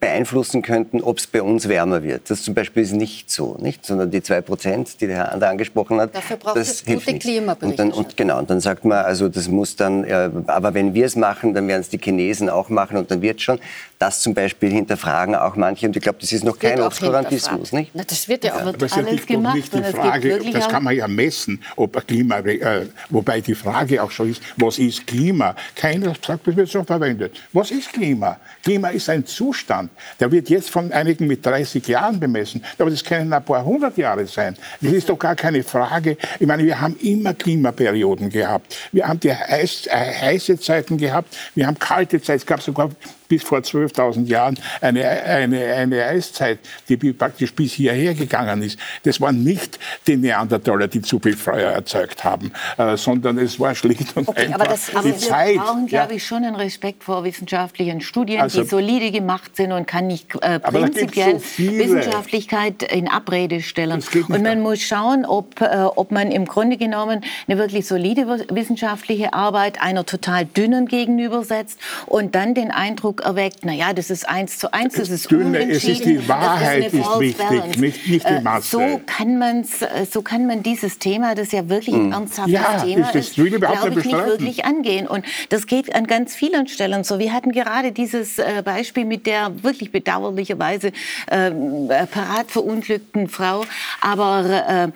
beeinflussen könnten, ob es bei uns wärmer wird. Das zum Beispiel ist nicht so, nicht? sondern die zwei Prozent, die der Herr Ander angesprochen hat, Dafür braucht das es hilft gute nicht. Klimaberichterstattung. Und, dann, und genau, und dann sagt man, also das muss dann, äh, aber wenn wir es machen, dann werden es die Chinesen auch machen und dann wird schon. Das zum Beispiel hinterfragen auch manche und ich glaube, das ist noch Wird kein Obskurantismus, nicht? Na, das wird ja auch. wird Aber es ist alles nicht, gemacht nicht die Frage, das kann man ja messen, ob ein Klima, äh, wobei die Frage auch schon ist, was ist Klima? Keiner sagt, das wird so verwendet. Was ist Klima? Klima ist ein Zustand, der wird jetzt von einigen mit 30 Jahren bemessen, aber das können ein paar hundert Jahre sein. Das ist doch gar keine Frage. Ich meine, wir haben immer Klimaperioden gehabt. Wir haben die heiß, äh, heiße Zeiten gehabt, wir haben kalte Zeiten, es gab sogar bis vor 12.000 Jahren eine, eine, eine Eiszeit, die praktisch bis hierher gegangen ist. Das waren nicht die Neandertaler, die zu viel Feuer erzeugt haben, äh, sondern es war schlicht und Okay, einfach aber das- die Aber wir Zeit. brauchen, ja. glaube ich, schon einen Respekt vor wissenschaftlichen Studien, Also- die solide gemacht sind und kann nicht äh, prinzipiell so. Wissenschaftlichkeit in Abrede stellen. Und man an. muss schauen, ob, äh, ob man im Grunde genommen eine wirklich solide wi- wissenschaftliche Arbeit einer total dünnen gegenübersetzt und dann den Eindruck erweckt, naja, das ist eins zu eins, das ist Dünne, es ist die unentschieden, das Wahrheit eine ist false wichtig, nicht- nicht die Äh, Masse. So kann, man's, äh, so kann man dieses Thema, das ja wirklich ein ernsthaftes. Ja, Thema ist ist, glaube nicht ich, nicht wirklich angehen. Und das geht an ganz vielen Stellen so. Wir hatten gerade dieses äh, Beispiel mit der wirklich bedauerlicherweise ähm, äh, parat verunglückten Frau. Aber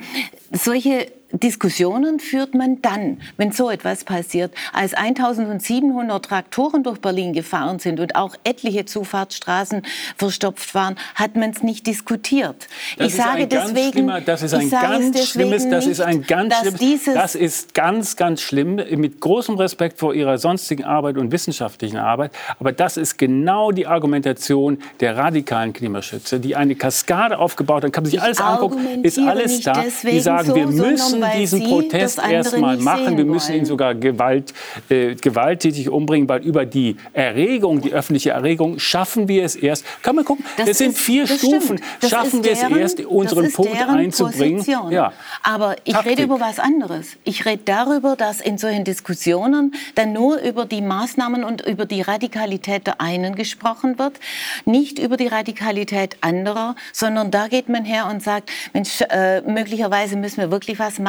äh, solche Diskussionen führt man dann, wenn so etwas passiert. Als 1700 Traktoren durch Berlin gefahren sind und auch etliche Zufahrtsstraßen verstopft waren, hat man es nicht diskutiert. Das ich sage deswegen, das ist ein ganz schlimmes, das ist ein ganz schlimmes, das ist ganz, ganz schlimm, mit großem Respekt vor Ihrer sonstigen Arbeit und wissenschaftlichen Arbeit. Aber das ist genau die Argumentation der radikalen Klimaschützer, die eine Kaskade aufgebaut haben, kann man sich Ich alles angucken, ist alles da. Die sagen, so, wir sondern müssen diesen Protest erstmal machen, wir müssen ihn sogar Gewalt, äh, gewalttätig umbringen, weil über die Erregung, die öffentliche Erregung, schaffen wir es erst. Kann man gucken, das, Das sind ist- vier das Stufen, schaffen wir es deren- erst, unseren Punkt einzubringen. Position. Ja. Aber ich Taktik. rede über was anderes. Ich rede darüber, dass in solchen Diskussionen dann nur über die Maßnahmen und über die Radikalität der einen gesprochen wird, nicht über die Radikalität anderer, sondern da geht man her und sagt, Mensch, äh, möglicherweise müssen wir wirklich was machen,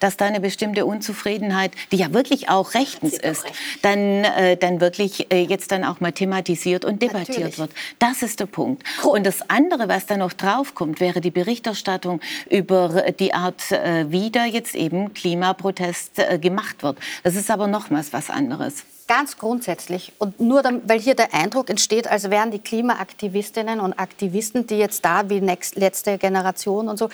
dass da eine bestimmte Unzufriedenheit, die ja wirklich auch rechtens ist, dann, äh, dann wirklich äh, jetzt dann auch mal thematisiert und debattiert Natürlich. wird. Das ist der Punkt. Und das andere, was da noch draufkommt, wäre die Berichterstattung über die Art, äh, wie da jetzt eben Klimaprotest äh, gemacht wird. Das ist aber nochmals was anderes. Ganz grundsätzlich. Und nur, weil hier der Eindruck entsteht, als wären die Klimaaktivistinnen und Aktivisten, die jetzt da wie next, letzte Generation und so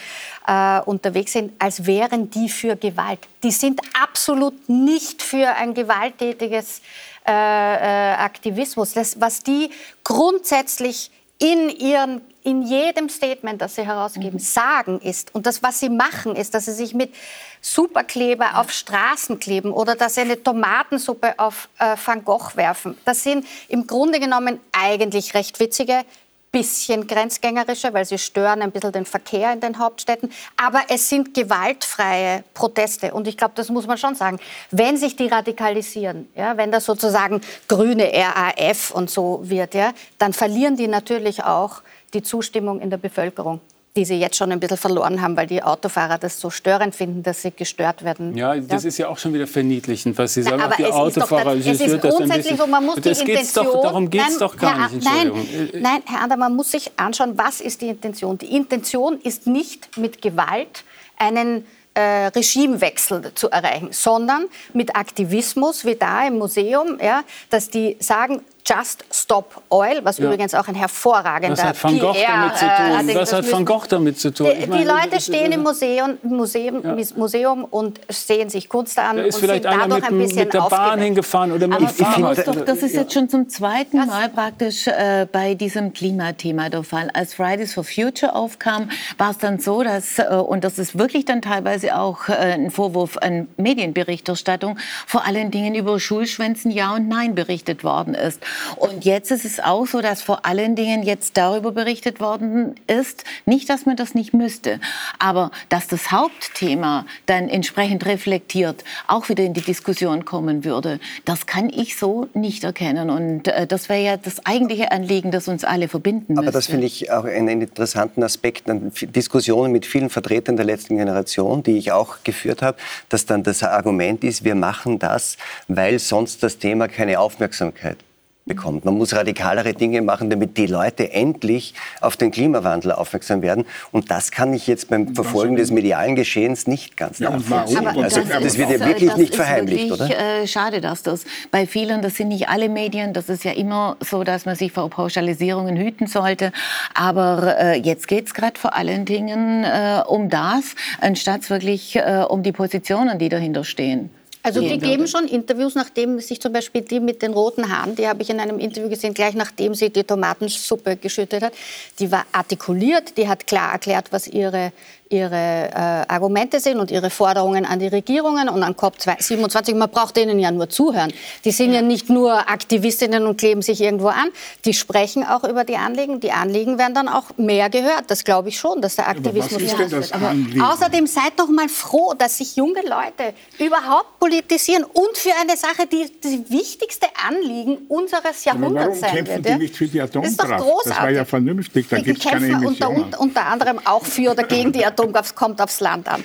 äh, unterwegs sind, als wären die für Gewalt. Die sind absolut nicht für ein gewalttätiges äh, äh, Aktivismus. Das, was die grundsätzlich in, ihren, in jedem Statement, das sie herausgeben, sagen ist, und das, was sie machen, ist, dass sie sich mit Superkleber auf Straßen kleben oder dass sie eine Tomatensuppe auf äh, Van Gogh werfen. Das sind im Grunde genommen eigentlich recht witzige, bisschen grenzgängerische, weil sie stören ein bisschen den Verkehr in den Hauptstädten. Aber es sind gewaltfreie Proteste. Und ich glaube, das muss man schon sagen. Wenn sich die radikalisieren, ja, wenn das sozusagen grüne RAF und so wird, ja, dann verlieren die natürlich auch die Zustimmung in der Bevölkerung, die sie jetzt schon ein bisschen verloren haben, weil die Autofahrer das so störend finden, dass sie gestört werden. Ja, das ist ja auch schon wieder verniedlichend, was Sie Na, sagen. aber auch die es ist doch Autofahrer, dann- es ist das grundsätzlich so, man muss die das Intention... Doch, darum geht es Nein, doch gar Herr, nicht, nein, Entschuldigung. Äh, nein, Herr Ander, man muss sich anschauen, was ist die Intention. Die Intention ist nicht mit Gewalt einen äh, Regimewechsel zu erreichen, sondern mit Aktivismus, wie da im Museum, ja, dass die sagen, Just Stop Oil, was ja. übrigens auch ein hervorragender Was hat Van Gogh PR, damit zu tun? Äh, was hat Van Gogh damit zu tun? Die, die Leute stehen im Museum, Museum, ja. Museum, und sehen sich Kunst an da ist und vielleicht sind dadurch ein bisschen mit der Bahn hingefahren oder mit dem Fahrrad. Doch, das ist jetzt schon zum zweiten Mal praktisch äh, bei diesem Klimathema der Fall. Als Fridays for Future aufkam, war es dann so, dass, äh, und das ist wirklich dann teilweise auch äh, ein Vorwurf an Medienberichterstattung, vor allen Dingen über Schulschwänzen Ja und Nein berichtet worden ist. Und jetzt ist es auch so, dass vor allen Dingen jetzt darüber berichtet worden ist, nicht, dass man das nicht müsste, aber dass das Hauptthema dann entsprechend reflektiert auch wieder in die Diskussion kommen würde, das kann ich so nicht erkennen. Und äh, das wäre ja das eigentliche Anliegen, das uns alle verbinden Aber müsste. das finde ich auch einen interessanten Aspekt an Diskussionen mit vielen Vertretern der letzten Generation, die ich auch geführt habe, dass dann das Argument ist, wir machen das, weil sonst das Thema keine Aufmerksamkeit bekommt. Man muss radikalere Dinge machen, damit die Leute endlich auf den Klimawandel aufmerksam werden. Und das kann ich jetzt beim Verfolgen des medialen Geschehens nicht ganz ja, nachvollziehen. Also das, das, wird ja wirklich nicht verheimlicht, wirklich, oder? Äh, schade, dass das bei vielen, das sind nicht alle Medien, das ist ja immer so, dass man sich vor Pauschalisierungen hüten sollte. Aber äh, jetzt geht es gerade vor allen Dingen äh, um das, anstatt wirklich um die Positionen, die dahinter stehen. Also die geben schon Interviews, nachdem sich zum Beispiel die mit den roten Haaren, die habe ich in einem Interview gesehen, gleich nachdem sie die Tomatensuppe geschüttet hat, die war artikuliert, die hat klar erklärt, was ihre ihre äh, Argumente sind und ihre Forderungen an die Regierungen und an COP27. Man braucht denen ja nur zuhören. Die sind ja. ja nicht nur Aktivistinnen und kleben sich irgendwo an. Die sprechen auch über die Anliegen. Die Anliegen werden dann auch mehr gehört. Das glaube ich schon, dass der Aktivismus denn das? Außerdem seid doch mal froh, dass sich junge Leute überhaupt politisieren und für eine Sache, die das wichtigste Anliegen unseres Jahrhunderts sein wird. Warum kämpfen die nicht für die Atomkraft? Das, ist doch großartig. das war ja vernünftig. Da gibt es keine Emissionen. Unter, unter anderem auch für oder gegen die Atomkraft. Atomkraft kommt aufs Land an.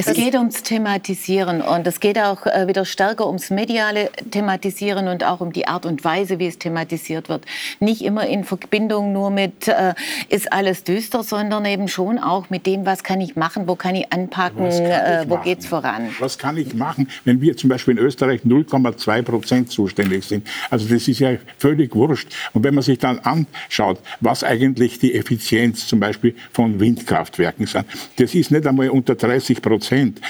Es geht ums Thematisieren und es geht auch äh, wieder stärker ums mediale Thematisieren und auch um die Art und Weise, wie es thematisiert wird. Nicht immer in Verbindung nur mit, äh, ist alles düster, sondern eben schon auch mit dem, was kann ich machen, wo kann ich anpacken, äh, wo geht es voran. Was kann ich machen, wenn wir zum Beispiel in Österreich 0,2 Prozent zuständig sind? Also das ist ja völlig wurscht. Und wenn man sich dann anschaut, was eigentlich die Effizienz zum Beispiel von Windkraftwerken sind, das ist nicht einmal unter 30 Prozent. Prozent.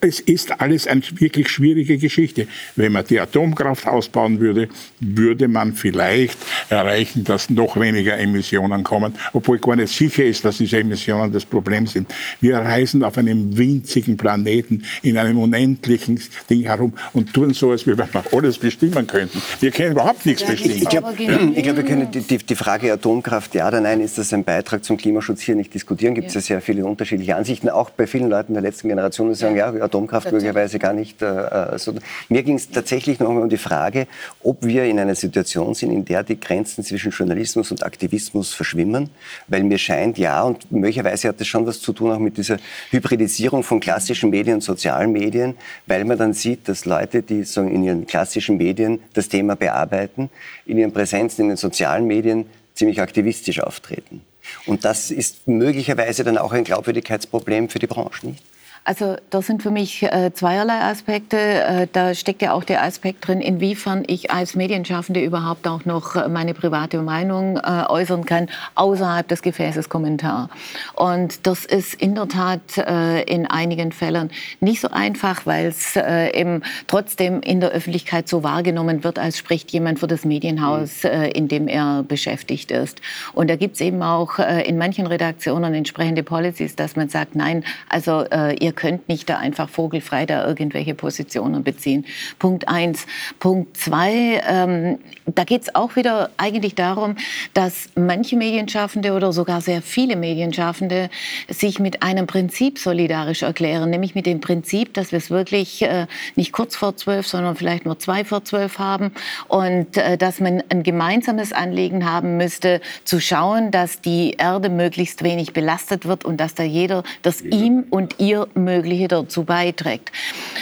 Es ist alles eine wirklich schwierige Geschichte. Wenn man die Atomkraft ausbauen würde, würde man vielleicht erreichen, dass noch weniger Emissionen kommen, obwohl gar nicht sicher ist, dass diese Emissionen das Problem sind. Wir reisen auf einem winzigen Planeten in einem unendlichen Ding herum und tun so, als wenn wir alles bestimmen könnten. Wir können überhaupt nichts bestimmen. Ich glaube, glaub, wir können die, die, die, Frage Atomkraft, ja oder nein, ist das ein Beitrag zum Klimaschutz hier nicht diskutieren. Gibt es ja sehr viele unterschiedliche Ansichten, auch bei vielen Leuten der letzten Generationen sagen, ja, Atomkraft möglicherweise gar nicht. Äh, so. Mir ging es tatsächlich noch einmal um die Frage, ob wir in einer Situation sind, in der die Grenzen zwischen Journalismus und Aktivismus verschwimmen, weil mir scheint, ja, und möglicherweise hat das schon was zu tun auch mit dieser Hybridisierung von klassischen Medien und sozialen Medien, weil man dann sieht, dass Leute, die so in ihren klassischen Medien das Thema bearbeiten, in ihren Präsenzen in den sozialen Medien ziemlich aktivistisch auftreten. Und das ist möglicherweise dann auch ein Glaubwürdigkeitsproblem für die Branche, nicht? Also das sind für mich äh, zweierlei Aspekte. Äh, da steckt ja auch der Aspekt drin, inwiefern ich als Medienschaffende überhaupt auch noch äh, meine private Meinung äh, äußern kann, außerhalb des Gefäßes Kommentar. Und das ist in der Tat äh, in einigen Fällen nicht so einfach, weil es äh, eben trotzdem in der Öffentlichkeit so wahrgenommen wird, als spricht jemand für das Medienhaus, mhm. in dem er beschäftigt ist. Und da gibt es eben auch in manchen Redaktionen entsprechende Policies, dass man sagt, nein, also ihr könnt nicht da einfach vogelfrei da irgendwelche Positionen beziehen. Punkt eins. Punkt zwei, ähm, da geht es auch wieder eigentlich darum, dass manche Medienschaffende oder sogar sehr viele Medienschaffende sich mit einem Prinzip solidarisch erklären, nämlich mit dem Prinzip, dass wir es wirklich äh, nicht kurz vor zwölf, sondern vielleicht nur zwei vor zwölf haben und äh, dass man ein gemeinsames Anliegen haben müsste, zu schauen, dass die Erde möglichst wenig belastet wird und dass da jeder das ihm und ihr Mögliche dazu beiträgt.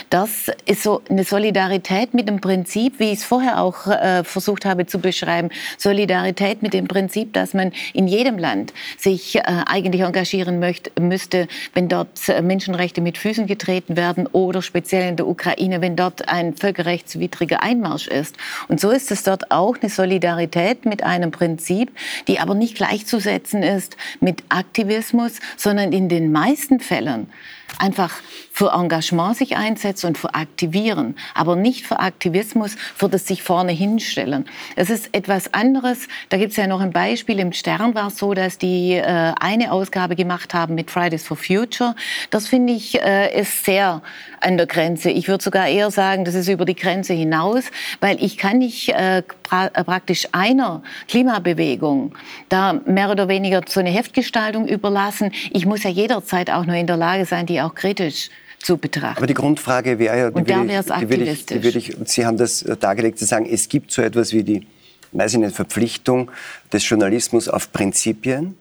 Das ist so eine Solidarität mit dem Prinzip, wie ich es vorher auch äh, versucht habe zu beschreiben, Solidarität mit dem Prinzip, dass man in jedem Land sich äh, eigentlich engagieren möchte, müsste, wenn dort äh, Menschenrechte mit Füßen getreten werden oder speziell in der Ukraine, wenn dort ein völkerrechtswidriger Einmarsch ist. Und so ist es dort auch eine Solidarität mit einem Prinzip, die aber nicht gleichzusetzen ist mit Aktivismus, sondern in den meisten Fällen einfach für Engagement sich einsetzen und für Aktivieren, aber nicht für Aktivismus, für das sich vorne hinstellen. Es ist etwas anderes. Da gibt es ja noch ein Beispiel. Im Stern war es so, dass die äh, eine Ausgabe gemacht haben mit Fridays for Future. Das finde ich äh, ist sehr an der Grenze. Ich würde sogar eher sagen, das ist über die Grenze hinaus, weil ich kann nicht äh, pra äh, praktisch einer Klimabewegung da mehr oder weniger so eine Heftgestaltung überlassen. Ich muss ja jederzeit auch nur in der Lage sein, die auch kritisch zu betrachten. Aber die Grundfrage wäre ja, die würde ich, die würde ich, die würde ich, Sie haben das dargelegt, Sie sagen, es gibt so etwas wie die, weiß ich nicht, Verpflichtung des Journalismus auf Prinzipien.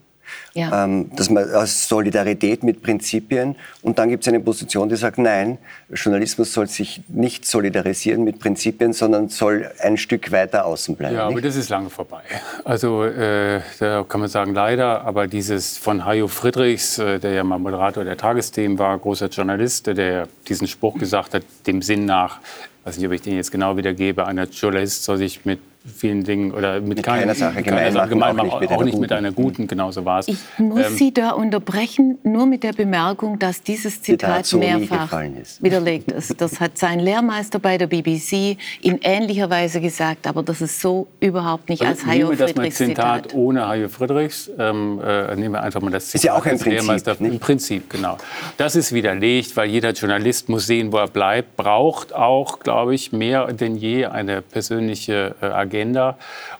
Ja. Ähm, dass man aus Solidarität mit Prinzipien und dann gibt es eine Position, die sagt, nein, Journalismus soll sich nicht solidarisieren mit Prinzipien, sondern soll ein Stück weiter außen bleiben. Ja, nicht? aber das ist lange vorbei. Also äh, da kann man sagen, leider, aber dieses von Hajo Friedrichs, äh, der ja mal Moderator der Tagesthemen war, großer Journalist, der diesen Spruch gesagt hat, dem Sinn nach, ich weiß nicht, ob ich den jetzt genau wiedergebe, einer Journalist soll sich mit vielen Dingen oder mit, Mit keiner, keiner Sache mit keiner gemein machen, gemein auch nicht mit auch einer nicht mit guten. einer guten, genau so war es. Ich muss Ähm, Sie da unterbrechen, nur mit der Bemerkung, dass dieses Zitat so mehrfach ist. widerlegt ist. Das hat sein Lehrmeister bei der BBC in ähnlicher Weise gesagt, aber das ist so überhaupt nicht als Also Hajo nehmen wir das mal Friedrichs Zitat Zitat. ohne Hajo Friedrichs. Ähm, äh, nehmen wir einfach mal das Zitat. Ist ja auch ein Prinzip? Im Prinzip, genau. Das ist widerlegt, weil jeder Journalist muss sehen, wo er bleibt, braucht auch, glaube ich, mehr denn je eine persönliche äh, Agenda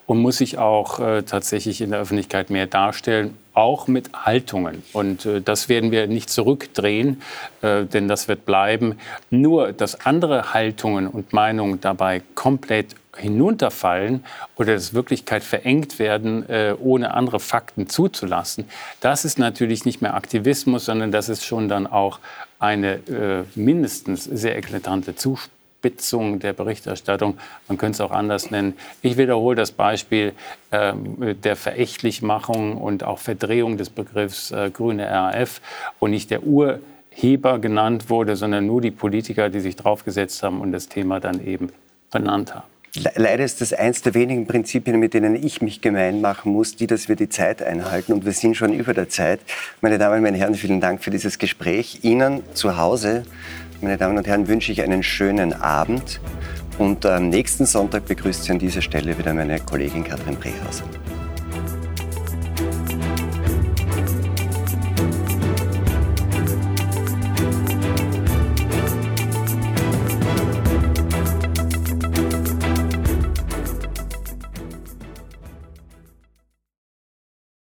und muss sich auch äh, tatsächlich in der Öffentlichkeit mehr darstellen, auch mit Haltungen. Und äh, das werden wir nicht zurückdrehen, äh, denn das wird bleiben. Nur, dass andere Haltungen und Meinungen dabei komplett hinunterfallen oder dass Wirklichkeit verengt werden, äh, ohne andere Fakten zuzulassen, das ist natürlich nicht mehr Aktivismus, sondern das ist schon dann auch eine äh, mindestens sehr eklatante Zuspitzung der Berichterstattung. Man könnte es auch anders nennen. Ich wiederhole das Beispiel ähm, der Verächtlichmachung und auch Verdrehung des Begriffs äh, grüne RAF und nicht der Urheber genannt wurde, sondern nur die Politiker, die sich draufgesetzt haben und das Thema dann eben benannt haben. Le- Leider ist das eins der wenigen Prinzipien, mit denen ich mich gemein machen muss, die, dass wir die Zeit einhalten. Und wir sind schon über der Zeit. Meine Damen meine Herren, vielen Dank für dieses Gespräch. Ihnen zu Hause, meine Damen und Herren, wünsche ich einen schönen Abend. Und am nächsten Sonntag begrüßt Sie an dieser Stelle wieder meine Kollegin Katrin Brehauser.